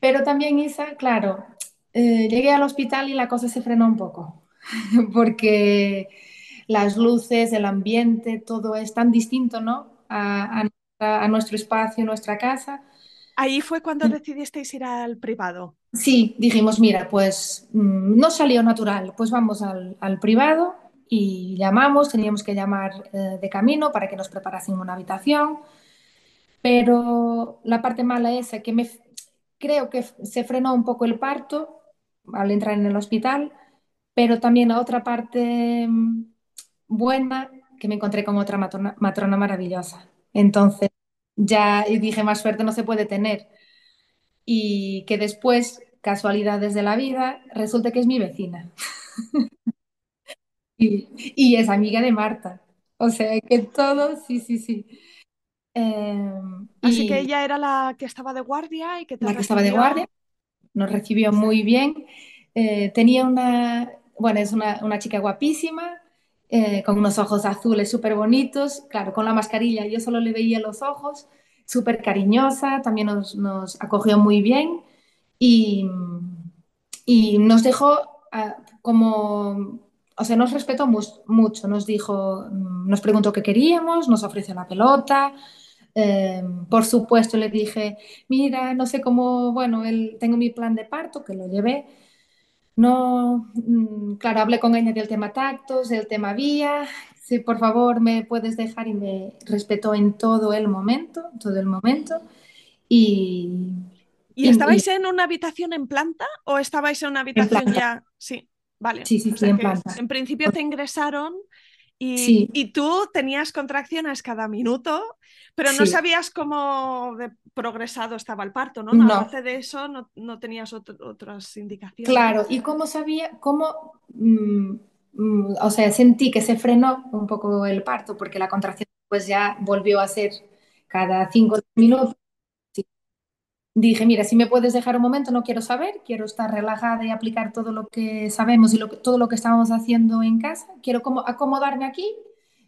Pero también, Isa, claro, eh, llegué al hospital y la cosa se frenó un poco, (laughs) porque las luces, el ambiente, todo es tan distinto, ¿no? A nuestro espacio, nuestra casa. Ahí fue cuando decidisteis ir al privado. Sí, dijimos, mira, pues mmm, no salió natural, pues vamos al, al, privado y llamamos, teníamos que llamar eh, de camino para que nos preparasen una habitación, pero la parte mala es que me, creo que se frenó un poco el parto al entrar en el hospital, pero también la otra parte mm, buena que me encontré con otra matrona, matrona maravillosa. Entonces ya dije, más suerte no se puede tener. Y que después, casualidades de la vida, resulta que es mi vecina. (laughs) y, y, es amiga de Marta. O sea que todo, sí, sí, sí. Eh, Así y que ella era la que estaba de guardia y que te la que estaba de guardia nos recibió muy bien. Eh, tenía una, bueno, es una, una chica guapísima, eh, con unos ojos azules súper bonitos, claro, con la mascarilla yo solo le veía los ojos, súper cariñosa, también nos, acogió muy bien. Y, nos dejó uh, como, o sea, nos respetó mu mucho, nos dijo, nos preguntó qué queríamos, nos ofreció la pelota, eh, por supuesto, le dije, mira, no sé cómo, bueno, el, tengo mi plan de parto, que lo llevé. No, mmm, claro, hablé con ella del tema tactos, del tema vía. Si por favor me puedes dejar y me respetó en todo el momento, todo el momento. Y, ¿Y estabais y, en una habitación en planta o estabais en una habitación en ya? Sí, vale. Sí, sí, o sí en planta. En principio te ingresaron Sí, Y, tú tenías contracciones cada minuto, pero no sí, sabías cómo de progresado estaba el parto, ¿no? no, Aparte de eso, no, no tenías ot- otras indicaciones. claro. ¿Y cómo sabía, cómo, mm, mm, o sea, sentí que se frenó un poco el parto porque la contracción pues ya volvió a ser cada cinco minutos. Sí. Dije, mira, si me puedes dejar un momento, no quiero saber, quiero estar relajada y aplicar todo lo que sabemos y lo todo lo que estábamos haciendo en casa. Quiero como acomodarme aquí,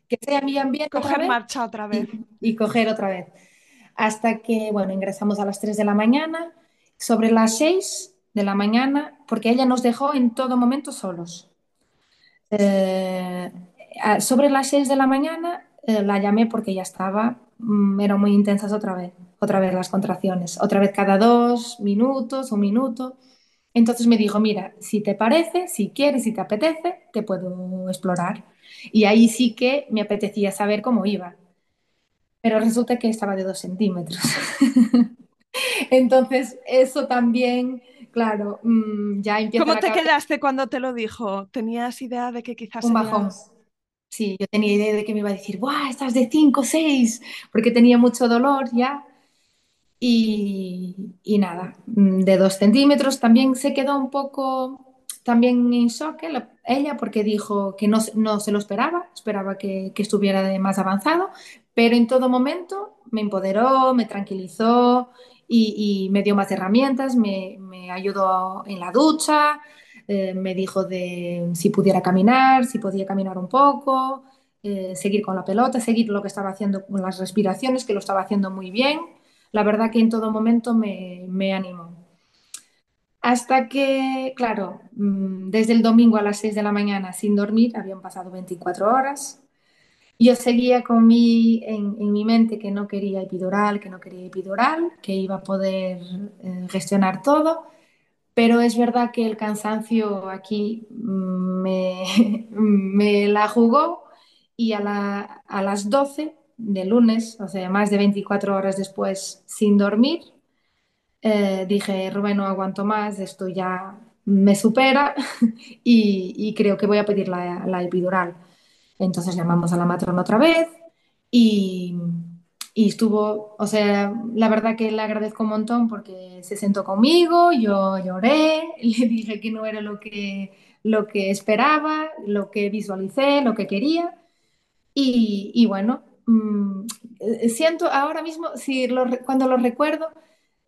que sea mi ambiente otra Coger vez marcha otra vez. y coger otra vez. Hasta que, bueno, ingresamos a las 3 de la mañana, sobre las 6 de la mañana, porque ella nos dejó en todo momento solos. Eh, sobre las 6 de la mañana eh, la llamé porque ya estaba, mm, eran muy intensas otra vez, otra vez las contracciones, otra vez cada dos minutos, un minuto. Entonces me dijo, mira, si te parece, si quieres, si te apetece, te puedo explorar. Y ahí sí que me apetecía saber cómo iba, pero resulta que estaba de dos centímetros. (laughs) Entonces eso también, claro, mm, ya empieza ¿Cómo te cabeza quedaste cuando te lo dijo? ¿Tenías idea de que quizás un bajón. Sí, yo tenía idea de que me iba a decir, ¡guau! Estás de 5 o 6, porque tenía mucho dolor ya. Y, y nada, mm, de 2 centímetros también se quedó un poco también en shock ella, porque dijo que no, no se lo esperaba, esperaba que, que estuviera más avanzado, pero en todo momento me empoderó, me tranquilizó y, y me dio más herramientas, me, me ayudó en la ducha, eh, me dijo de si pudiera caminar, si podía caminar un poco, eh, seguir con la pelota, seguir lo que estaba haciendo con las respiraciones, que lo estaba haciendo muy bien. La verdad que en todo momento me, me animó. Hasta que, claro, mm, desde el domingo a las 6 de la mañana sin dormir, habían pasado 24 horas. Yo seguía con mi, en, mi mente que no quería epidural, que no quería epidural, que iba a poder eh, gestionar todo. Pero es verdad que el cansancio aquí mm, me, (laughs) me la jugó y a, la- a las 12 de lunes, o sea, más de 24 horas después, sin dormir, eh, dije, Rubén, no aguanto más, esto ya me supera (laughs) y, y creo que voy a pedir la, la epidural. Entonces llamamos a la matrona otra vez y, y estuvo, o sea, la verdad que le agradezco un montón porque se sentó conmigo, yo lloré, (laughs) le dije que no era lo que, lo que esperaba, lo que visualicé, lo que quería. Y, y bueno, mm, eh, siento ahora mismo, si lo cuando lo recuerdo,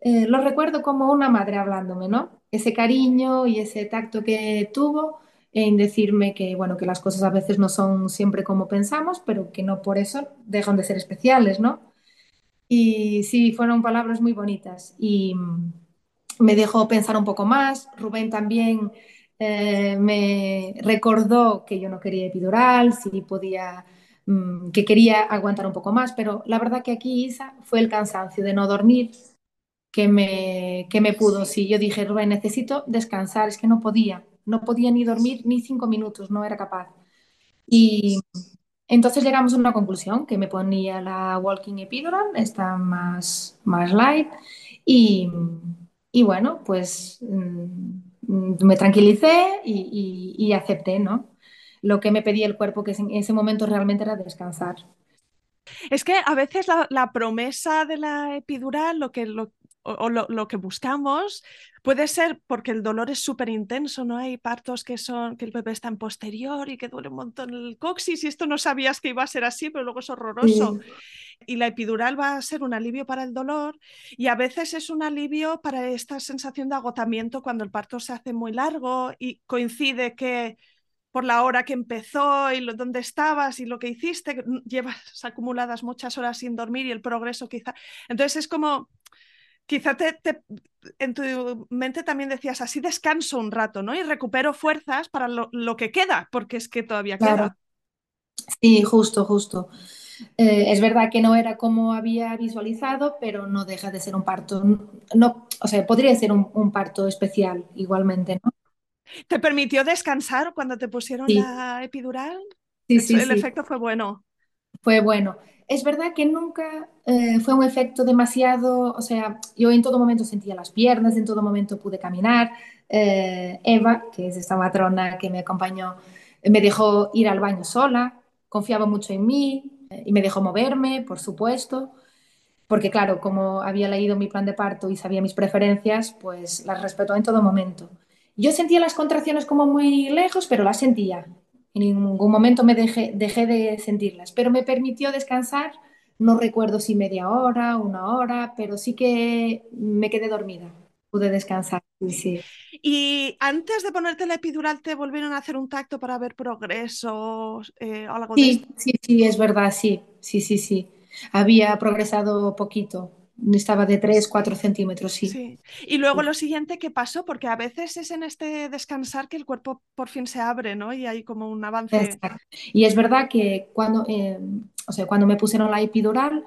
eh, lo recuerdo como una madre hablándome, ¿no? Ese cariño y ese tacto que tuvo en decirme que, bueno, que las cosas a veces no son siempre como pensamos, pero que no por eso dejan de ser especiales, ¿no? Y sí, fueron palabras muy bonitas y mm, me dejó pensar un poco más. Rubén también eh, me recordó que yo no quería epidural, si podía, mm, que quería aguantar un poco más, pero la verdad que aquí, Isa, fue el cansancio de no dormir que me, que me pudo. Sí, yo dije, Rubén, necesito descansar, es que no podía, no podía ni dormir ni cinco minutos, no era capaz. Y entonces llegamos a una conclusión, que me ponía la Walking Epidural, está más, más light, y, y bueno, pues mm, me tranquilicé y, y- acepté, ¿no? Lo que me pedía el cuerpo, que en ese momento realmente era descansar. Es que a veces la, promesa de la epidural, lo que, o, o lo, lo que buscamos, puede ser porque el dolor es súper intenso, ¿no? Hay partos que son, que el bebé está en posterior y que duele un montón el coxis y esto no sabías que iba a ser así, pero luego es horroroso. Sí, Y la epidural va a ser un alivio para el dolor y a veces es un alivio para esta sensación de agotamiento cuando el parto se hace muy largo y coincide que por la hora que empezó y lo, dónde estabas y lo que hiciste, llevas acumuladas muchas horas sin dormir y el progreso quizá. Entonces es como, quizá te, te, en tu mente también decías, así descanso un rato, ¿no? Y recupero fuerzas para lo, lo que queda, porque es que todavía claro, queda. sí, justo, justo. Eh, es verdad que no era como había visualizado, pero no deja de ser un parto, no, o sea, podría ser un, un parto especial igualmente, ¿no? ¿Te permitió descansar cuando te pusieron Sí, la epidural? sí, sí, el sí. efecto fue bueno. Fue bueno. Es verdad que nunca eh, fue un efecto demasiado, o sea, yo en todo momento sentía las piernas, en todo momento pude caminar. Eh, Eva, que es esta matrona que me acompañó, me dejó ir al baño sola. confiaba mucho en mí eh, y me dejó moverme, por supuesto, porque claro, como había leído mi plan de parto y sabía mis preferencias, pues las respetó en todo momento. Yo sentía las contracciones como muy lejos, pero las sentía. En ningún momento me dejé, dejé de sentirlas, pero me permitió descansar. No recuerdo si media hora, una hora, pero sí que me quedé dormida. Pude descansar. Sí. Y antes de ponerte la epidural, ¿te volvieron a hacer un tacto para ver progresos eh, o algo sí, de Sí, sí, es verdad, sí, sí, sí, sí. Había progresado poquito. Estaba de 3, 4 centímetros, sí. sí. Y luego lo siguiente que pasó, porque a veces es en este descansar que el cuerpo por fin se abre, ¿no? Y hay como un avance. Exacto. Y es verdad que cuando, eh, o sea, cuando me pusieron la epidural,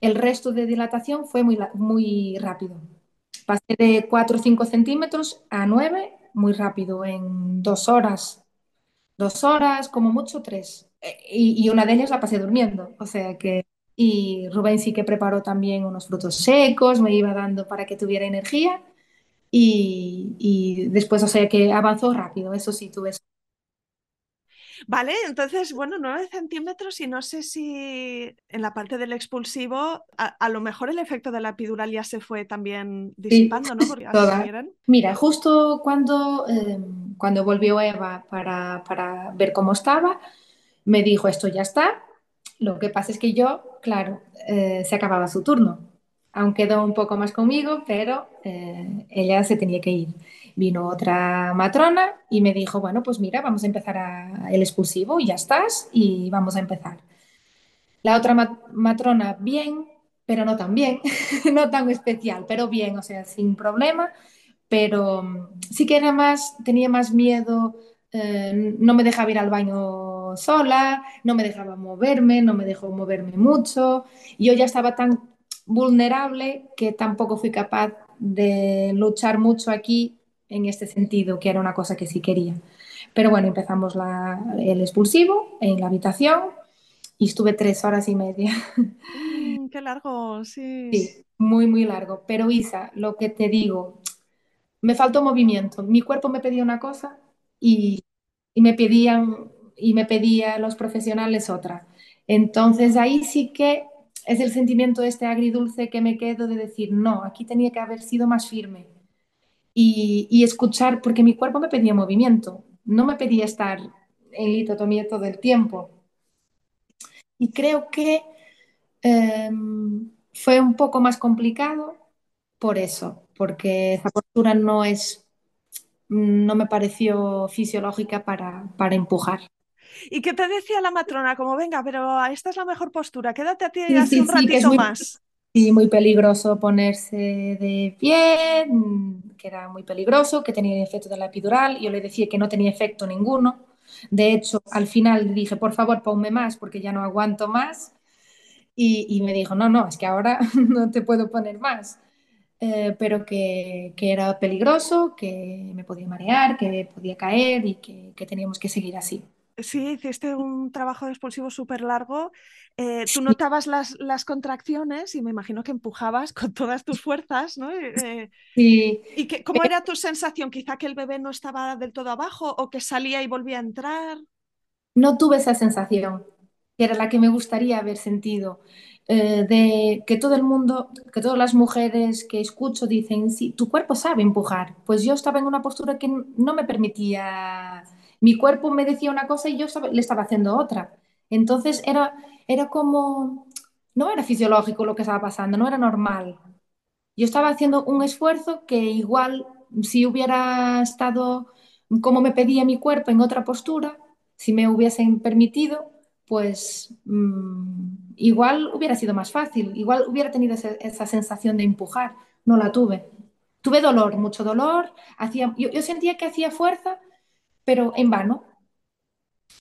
el resto de dilatación fue muy, muy rápido. Pasé de 4 o 5 centímetros a 9 muy rápido, en dos horas. Dos horas, como mucho, tres. Y, y una de ellas la pasé durmiendo. O sea que y Rubén sí que preparó también unos frutos secos, me iba dando para que tuviera energía y, y después, o sea que avanzó rápido, eso sí, tuve Vale, entonces, bueno, 9 centímetros y no sé si en la parte del expulsivo, a, lo mejor el efecto de la epidural ya se fue también disipando, ¿no? Porque (laughs) Mira, justo cuando, em, cuando volvió Eva para, para ver cómo estaba, me dijo, esto ya está. Lo que pasa es que yo, claro, eh, se acababa su turno. Aún quedó un poco más conmigo, pero eh, ella se tenía que ir. Vino otra matrona y me dijo, bueno, pues mira, vamos a empezar a, el expulsivo y ya estás y vamos a empezar. La otra matrona, bien, pero no tan bien, (laughs) no tan especial, pero bien, o sea, sin problema, pero mm, sí que era más, tenía más miedo, eh, no me dejaba ir al baño sola, no me dejaba moverme, no me dejó moverme mucho, yo ya estaba tan vulnerable que tampoco fui capaz de luchar mucho aquí en este sentido, que era una cosa que sí quería. Pero bueno, empezamos el expulsivo en la habitación y estuve tres horas y media. Mm, qué largo, sí. Sí, muy, muy largo. Pero Isa, lo que te digo, me faltó movimiento. Mi cuerpo me pedía una cosa y, y me pedían y me pedía los profesionales otra. Entonces ahí sí que es el sentimiento este agridulce que me quedo de decir, no, aquí tenía que haber sido más firme y, escuchar, porque mi cuerpo me pedía movimiento, no me pedía estar en litotomía todo el tiempo. Y creo que em, fue un poco más complicado por eso, porque esa postura no es, no me pareció fisiológica para, para empujar. ¿Y qué te decía la matrona? Como, venga, pero esta es la mejor postura, quédate a ti así un ratito más. Sí, muy peligroso ponerse de pie, mm, que era muy peligroso, que tenía efecto de la epidural. Yo le decía que no tenía efecto ninguno. De hecho, al final dije, por favor, ponme más porque ya no aguanto más. Y, me dijo, no, no, es que ahora (laughs) no te puedo poner más. Eh, pero que, que, era peligroso, que me podía marear, que podía caer y que, que teníamos que seguir así. Sí, hiciste un trabajo de expulsivo súper largo. Eh, tú notabas las, las, contracciones y me imagino que empujabas con todas tus fuerzas, ¿no? Eh, sí. ¿Y que, cómo era tu sensación? ¿Quizá que el bebé no estaba del todo abajo o que salía y volvía a entrar? No tuve esa sensación, que era la que me gustaría haber sentido. Eh, de que todo el mundo, que todas las mujeres que escucho dicen, sí, tu cuerpo sabe empujar. Pues yo estaba en una postura que no me permitía mi cuerpo me decía una cosa y yo le estaba haciendo otra. Entonces era, era como, no era fisiológico lo que estaba pasando, no era normal. Yo estaba haciendo un esfuerzo que igual si hubiera estado como me pedía mi cuerpo en otra postura, si me hubiesen permitido, pues mm, igual hubiera sido más fácil, igual hubiera tenido esa sensación de empujar, no la tuve. Tuve dolor, mucho dolor, hacía, yo sentía que hacía fuerza, pero en vano.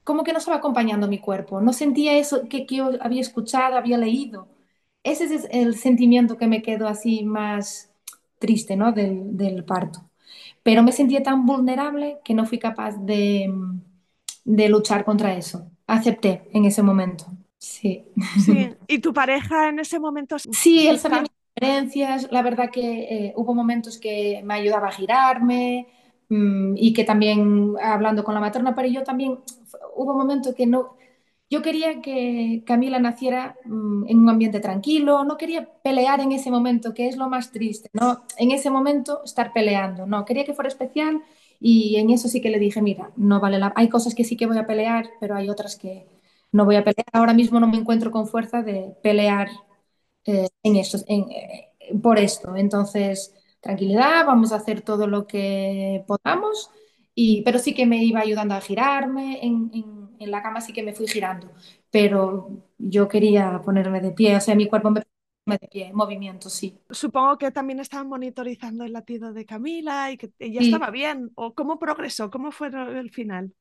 Como que no estaba acompañando mi cuerpo, no sentía eso que, yo había escuchado, había leído. Ese es el sentimiento que me quedó así más triste ¿no? del, parto. Pero me sentía tan vulnerable que no fui capaz de, luchar contra eso. Acepté en ese momento. Sí. sí. (laughs) ¿Y tu pareja en ese momento? Sí, él sabía mis diferencias. La verdad que eh, hubo momentos que me ayudaba a girarme, y que también hablando con la materna, pero yo también hubo momentos que no, yo quería que Camila naciera mm, en un ambiente tranquilo, no quería pelear en ese momento, que es lo más triste, ¿no? En ese momento estar peleando, no, quería que fuera especial y en eso sí que le dije, mira, no vale la... Hay cosas que sí que voy a pelear, pero hay otras que no voy a pelear. Ahora mismo no me encuentro con fuerza de pelear eh, en eso, en, eh, por esto. Entonces, tranquilidad, vamos a hacer todo lo que podamos, y, pero sí que me iba ayudando a girarme, en, en, en la cama sí que me fui girando, pero yo quería ponerme de pie, o sea, mi cuerpo me de pie, movimiento, sí. Supongo que también estaban monitorizando el latido de Camila y que ella Sí, estaba bien. ¿O cómo progresó? ¿Cómo fue el final?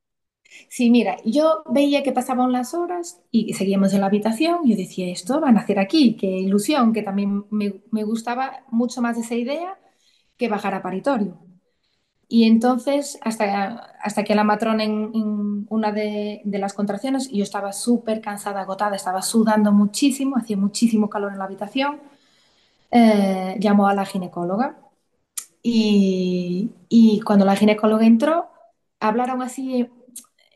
Sí, mira, yo veía que pasaban las horas y seguíamos en la habitación y yo decía, esto van a hacer aquí, qué ilusión, que también me, me gustaba mucho más esa idea que bajar a paritorio. Y entonces, hasta, hasta que la matrona en, una de, las contracciones, yo estaba súper cansada, agotada, estaba sudando muchísimo, hacía muchísimo calor en la habitación, eh, llamó a la ginecóloga. Y, y, cuando la ginecóloga entró, hablaron así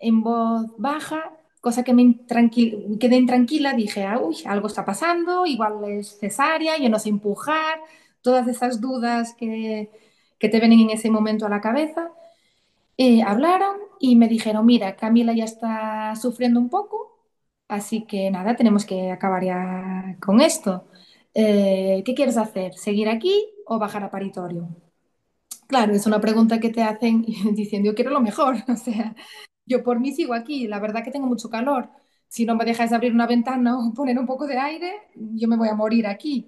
en voz baja, cosa que me quedé intranquila, dije, uy, algo está pasando, igual es cesárea, yo no sé empujar, todas esas dudas que, que te vienen en ese momento a la cabeza. Eh, hablaron y me dijeron, mira, Camila ya está sufriendo un poco, así que nada, tenemos que acabar ya con esto. Eh, ¿Qué quieres hacer? ¿Seguir aquí o bajar a paritorio? Claro, es una pregunta que te hacen (laughs) diciendo, yo quiero lo mejor, (laughs) o sea, yo por mí sigo aquí, la verdad que tengo mucho calor. Si no me dejas abrir una ventana o poner un poco de aire, yo me voy a morir aquí.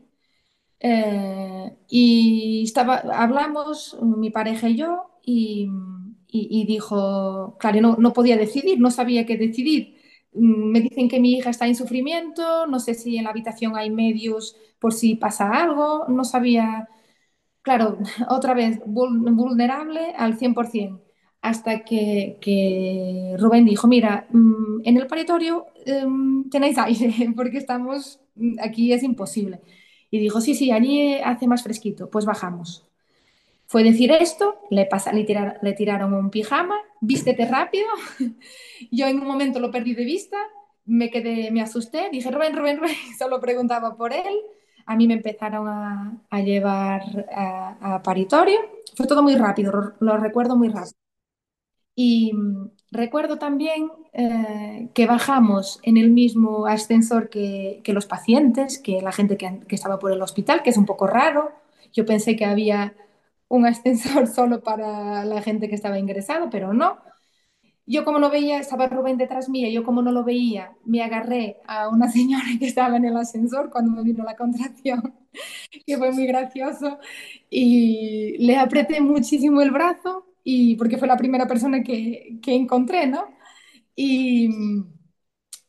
Eh, y estaba, hablamos, mi pareja y yo, y, y, y dijo, claro, no, no, podía decidir, no sabía qué decidir. Mm, Me dicen que mi hija está en sufrimiento, no sé si en la habitación hay medios por si pasa algo, no sabía Claro, (laughs) otra vez vulnerable al 100%, hasta que, que Rubén dijo, mira, mm, en el paritorio um, tenéis aire, (laughs) porque estamos, mm, aquí es imposible. Y dijo, sí, sí, allí hace más fresquito, pues bajamos. Fue decir esto, le, pasa, le, tirar, le tiraron un pijama, vístete rápido. (laughs) Yo en un momento lo perdí de vista, me quedé, me asusté, dije, Rubén, Rubén, Rubén, (laughs) solo preguntaba por él a mí me empezaron a, a llevar a, paritorio. Fue todo muy rápido, lo, recuerdo muy rápido. Y recuerdo también eh, que bajamos en el mismo ascensor que, los pacientes, que la gente que, estaba por el hospital, que es un poco raro. Yo pensé que había un ascensor (laughs) solo para la gente que estaba ingresada, pero no. Yo como no veía, estaba Rubén detrás mía, yo como no lo veía, me agarré a una (laughs) señora que estaba en el ascensor cuando me vino la contracción, (laughs) que fue muy gracioso, y le apreté muchísimo el brazo, y, porque fue la primera persona que, que encontré, ¿no? Y,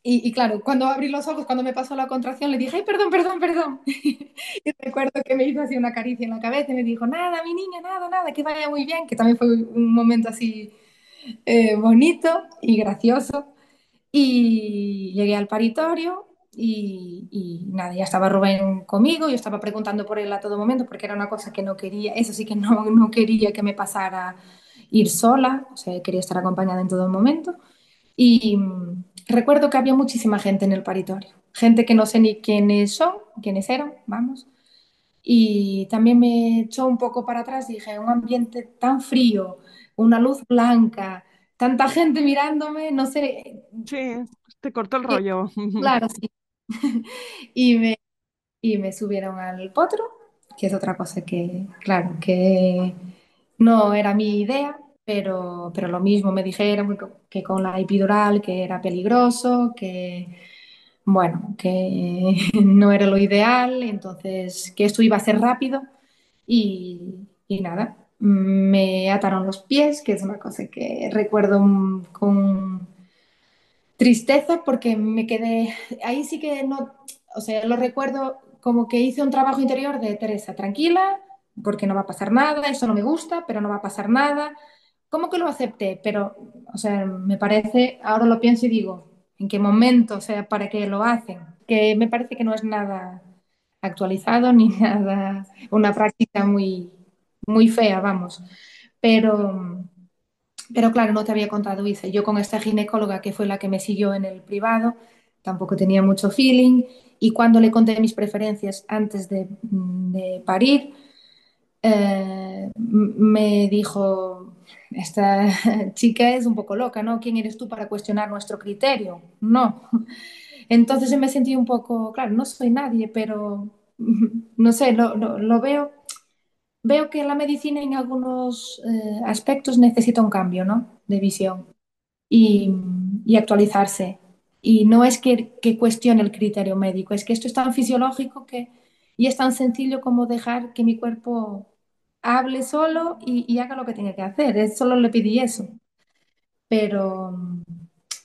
y, y, claro, cuando abrí los ojos, cuando me pasó la contracción, le dije, ay, perdón, perdón, perdón. (laughs) y recuerdo que me hizo así una caricia en la cabeza y me dijo, nada, mi niña, nada, nada, que vaya muy bien, que también fue un momento así eh, bonito y gracioso. Y llegué al paritorio y, y, nada, ya estaba Rubén conmigo, yo estaba preguntando por él a todo momento porque era una cosa que no quería, eso sí que no, no quería que me pasara ir sola, o sea, quería estar acompañada en todo momento. Y mm, recuerdo que había muchísima gente en el paritorio, gente que no sé ni quiénes son, quiénes eran, vamos. Y también me echó un poco para atrás, dije, un ambiente tan frío, una luz blanca, tanta gente mirándome, no sé. Sí, te cortó el rollo. (laughs) Claro, sí. (laughs) y, me, y me subieron al potro, que es otra cosa que, claro, que no era mi idea, pero, pero lo mismo me dijeron que con la epidural que era peligroso, que bueno, que (laughs) no era lo ideal, entonces que esto iba a ser rápido y, y nada, me ataron los pies, que es una cosa que recuerdo con tristeza porque me quedé, ahí sí que no, o sea, lo recuerdo como que hice un trabajo interior de Teresa, tranquila, porque no va a pasar nada, eso no me gusta, pero no va a pasar nada. ¿Cómo que lo acepté? Pero, o sea, me parece, ahora lo pienso y digo, ¿en qué momento? O sea, ¿para qué lo hacen? Que me parece que no es nada actualizado ni (laughs) nada, una práctica muy, muy fea, vamos. Pero, Pero claro, no te había contado, Isa. Yo con esta ginecóloga que fue la que me siguió en el privado, tampoco tenía mucho feeling. Y cuando le conté mis preferencias antes de, parir, eh, me dijo, esta (laughs) chica es un poco loca, ¿no? ¿Quién eres tú para cuestionar nuestro criterio? No. (laughs) Entonces me sentí un poco, claro, no soy nadie, pero (laughs) no sé, lo veo veo que la medicina en algunos eh, aspectos necesita un cambio, ¿no? De visión y, y actualizarse. Y no es que, que, cuestione el criterio médico, es que esto es tan fisiológico que, y es tan sencillo como dejar que mi cuerpo hable solo y, y haga lo que tenga que hacer. Es, solo le pedí eso. Pero,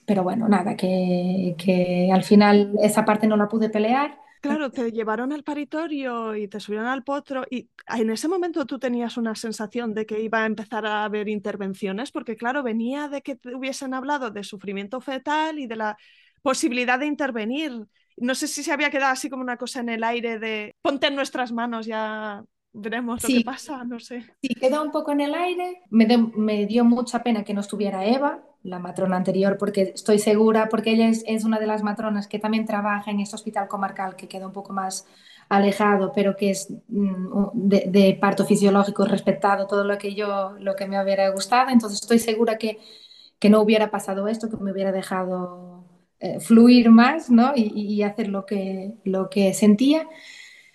pero bueno, nada, que, que al final esa parte no la pude pelear Claro, te llevaron al paritorio y te subieron al potro y en ese momento tú tenías una sensación de que iba a empezar a haber intervenciones, porque claro, venía de que te hubiesen hablado de sufrimiento fetal y de la posibilidad de intervenir. No sé si se había quedado así como una cosa en el aire de ponte en nuestras manos, ya veremos sí, lo que pasa, no sé. Sí, quedó un poco en el aire. Me, de, me dio mucha pena que no estuviera Eva, la matrona anterior, porque estoy segura, porque ella es, es, una de las matronas que también trabaja en este hospital comarcal que queda un poco más alejado, pero que es mm, de, de, parto fisiológico respetado todo lo que yo, lo que me hubiera gustado. Entonces estoy segura que, que no hubiera pasado esto, que me hubiera dejado eh, fluir más ¿no? y, y, hacer lo que, lo que sentía.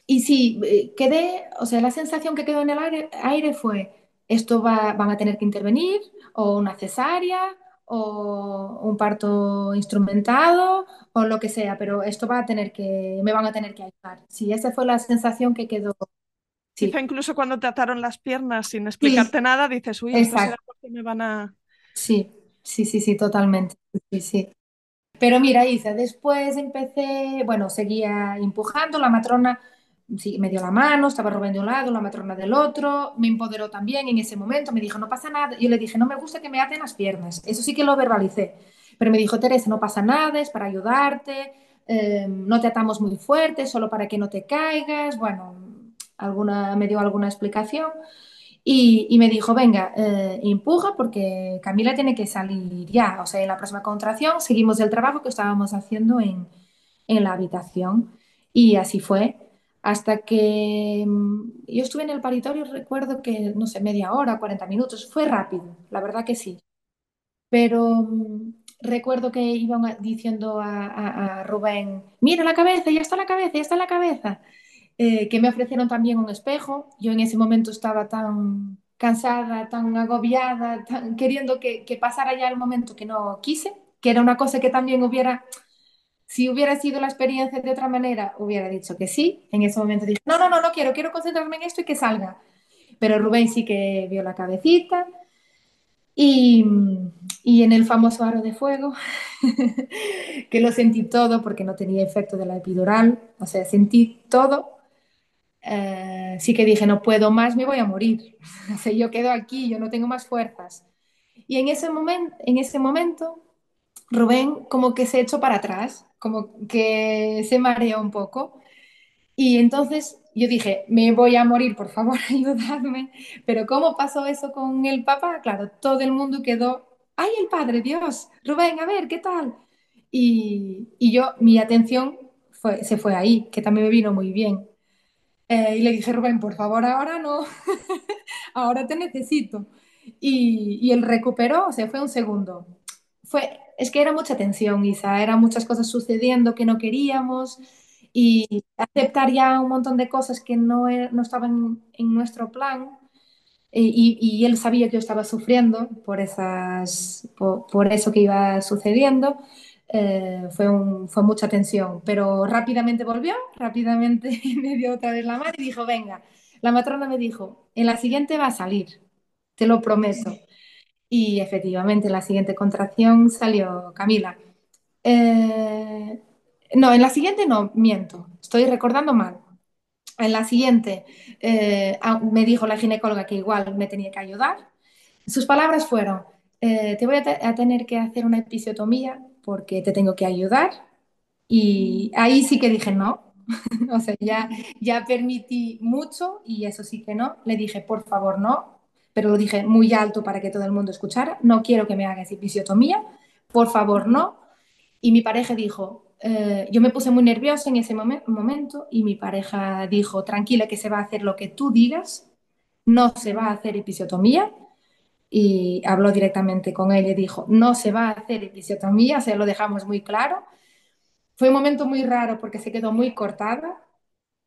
Y sí, eh, quedé, o sea, la sensación que quedó en el aire, aire fue, esto va, van a tener que intervenir, o una cesárea, o un parto instrumentado o lo que sea, pero esto va a tener que, me van a tener que ayudar. Sí, esa fue la sensación que quedó. Sí. Quizá incluso cuando te ataron las piernas sin explicarte sí. nada, dices, uy, esto será porque me van a... Sí, sí, sí, sí, totalmente. Sí, sí. Pero mira, Isa, después empecé, bueno, seguía empujando, la matrona sí, me dio la mano, estaba Rubén de un lado, la matrona del otro, me empoderó también en ese momento, me dijo, no pasa nada. Yo le dije, no me gusta que me aten las piernas, eso sí que lo verbalicé. Pero me dijo, Teresa, no pasa nada, es para ayudarte, eh, no te atamos muy fuerte, solo para que no te caigas. Bueno, alguna, me dio alguna explicación. Y, y me dijo, venga, eh, empuja porque Camila tiene que salir ya. O sea, en la próxima contracción seguimos el trabajo que estábamos haciendo en, en la habitación. Y así fue hasta que mm, yo estuve en el paritorio, recuerdo que, no sé, media hora, 40 minutos, fue rápido, la verdad que sí. Pero um, recuerdo que iban diciendo a, a, a, Rubén, mira la cabeza, ya está la cabeza, ya está la cabeza, eh, que me ofrecieron también un espejo. Yo en ese momento estaba tan cansada, tan agobiada, tan, queriendo que, que pasara ya el momento que no quise, que era una cosa que también hubiera si hubiera sido la experiencia de otra manera, hubiera dicho que sí. En ese momento dije, no, no, no, no quiero, quiero concentrarme en esto y que salga. Pero Rubén sí que vio la cabecita. Y, y en el famoso aro de fuego, (laughs) que lo sentí todo porque no tenía efecto de la epidural, o sea, sentí todo. Eh, sí que dije, no puedo más, me voy a morir. (laughs) O sea, yo quedo aquí, yo no tengo más fuerzas. Y en ese, moment, en ese momento, Rubén como que se echó para atrás como que se mareó un poco. Y entonces yo dije, me voy a morir, por favor, (laughs) ayudadme. Pero ¿cómo pasó eso con el papá? Claro, todo el mundo quedó, ¡ay, el padre, Dios! Rubén, a ver, ¿qué tal? Y, y yo, mi atención se fue ahí, que también me vino muy bien. Eh, y le dije, Rubén, por favor, ahora no, (laughs) ahora te necesito. Y, y él recuperó, o sea, fue un segundo. Fue es que era mucha tensión, Isa, eran muchas cosas sucediendo que no queríamos y aceptar ya un montón de cosas que no, era, no estaban en nuestro plan. Y, y, él sabía que yo estaba sufriendo por, esas, por, eso que iba sucediendo. Eh, fue, fue mucha tensión, pero rápidamente volvió, rápidamente (laughs) me dio otra vez la mano y dijo, venga, la matrona me dijo, en la siguiente va a salir, te lo prometo. Y efectivamente, la siguiente contracción salió Camila. Eh, no, en la siguiente no, miento, estoy recordando mal. En la siguiente eh, me dijo la ginecóloga que igual me tenía que ayudar. Sus palabras fueron, eh, te voy a, a, tener que hacer una episiotomía porque te tengo que ayudar. Y ahí sí que dije no. (laughs) o sea, ya, ya permití mucho y eso sí que no. Le dije, por favor, no, pero lo dije muy alto para que todo el mundo escuchara, no quiero que me hagas episiotomía, por favor no. Y mi pareja dijo, eh, yo me puse muy nerviosa en ese momen momento y mi pareja dijo, tranquila que se va a hacer lo que tú digas, no se va a hacer episiotomía. Y habló directamente con ella y dijo, no se va a hacer episiotomía, se lo dejamos muy claro. Fue un momento muy raro porque se quedó muy cortada,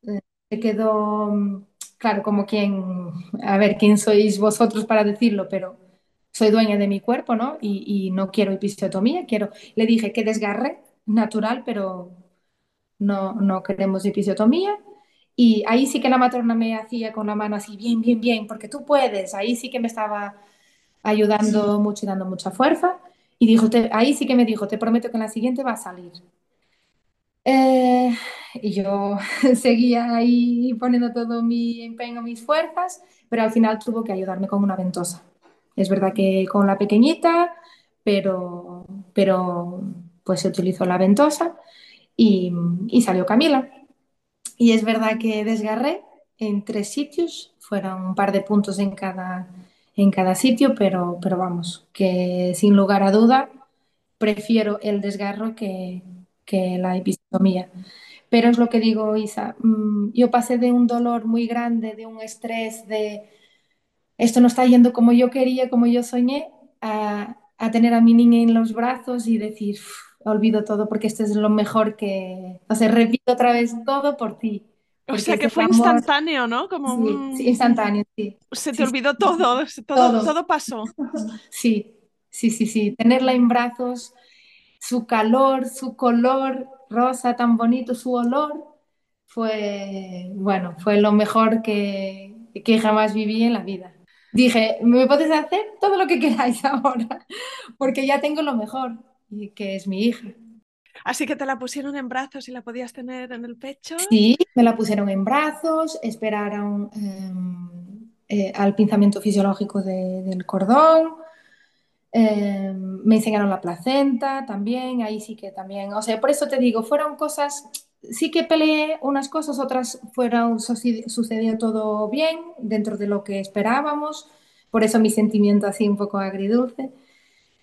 eh, se quedó claro, como quien, a ver, quién sois vosotros para decirlo, pero soy dueña de mi cuerpo, ¿no? Y, y no quiero episiotomía, quiero, le dije que desgarre natural, pero no, no queremos episiotomía. Y ahí sí que la matrona me hacía con la mano así, bien, bien, bien, porque tú puedes. Ahí sí que me estaba ayudando mucho y dando mucha fuerza. Y dijo, te, ahí sí que me dijo, te prometo que en la siguiente va a salir. Eh, y yo (laughs) seguía ahí poniendo todo mi empeño, mis fuerzas, pero al final tuvo que ayudarme con una ventosa. Es verdad que con la pequeñita, pero, pero pues se utilizó la ventosa y, y salió Camila. Y es verdad que desgarré en tres sitios, fueron un par de puntos en cada, en cada sitio, pero, pero vamos, que sin lugar a duda prefiero el desgarro que, que la episiotomía. Pero es lo que digo, Isa, mm, yo pasé de un dolor muy grande, de un estrés, de esto no está yendo como yo quería, como yo soñé, a, a tener a mi niña en los brazos y decir, olvido todo porque esto es lo mejor que, o sea, repito otra vez todo por ti. O sea que fue amor... instantáneo, ¿no? Como sí, un... sí, instantáneo, sí. Se te sí, olvidó todo, todo, todo, todo pasó. (laughs) Sí, sí, sí, sí. Tenerla en brazos, su calor, su color rosa tan bonito, su olor, fue, bueno, fue lo mejor que, que jamás viví en la vida. Dije, me puedes hacer todo lo que queráis (laughs) ahora, porque ya tengo lo mejor, y que es mi hija. Así que te la pusieron en brazos y la podías tener en el pecho. Sí, me la pusieron en brazos, esperaron eh, eh, al pinzamiento fisiológico de, del cordón, eh, me enseñaron la placenta también, ahí sí que también, o sea, por eso te digo, fueron cosas, sí que peleé unas cosas, otras fueron, sucedió todo bien dentro de lo que esperábamos, por eso mi sentimiento así un poco agridulce,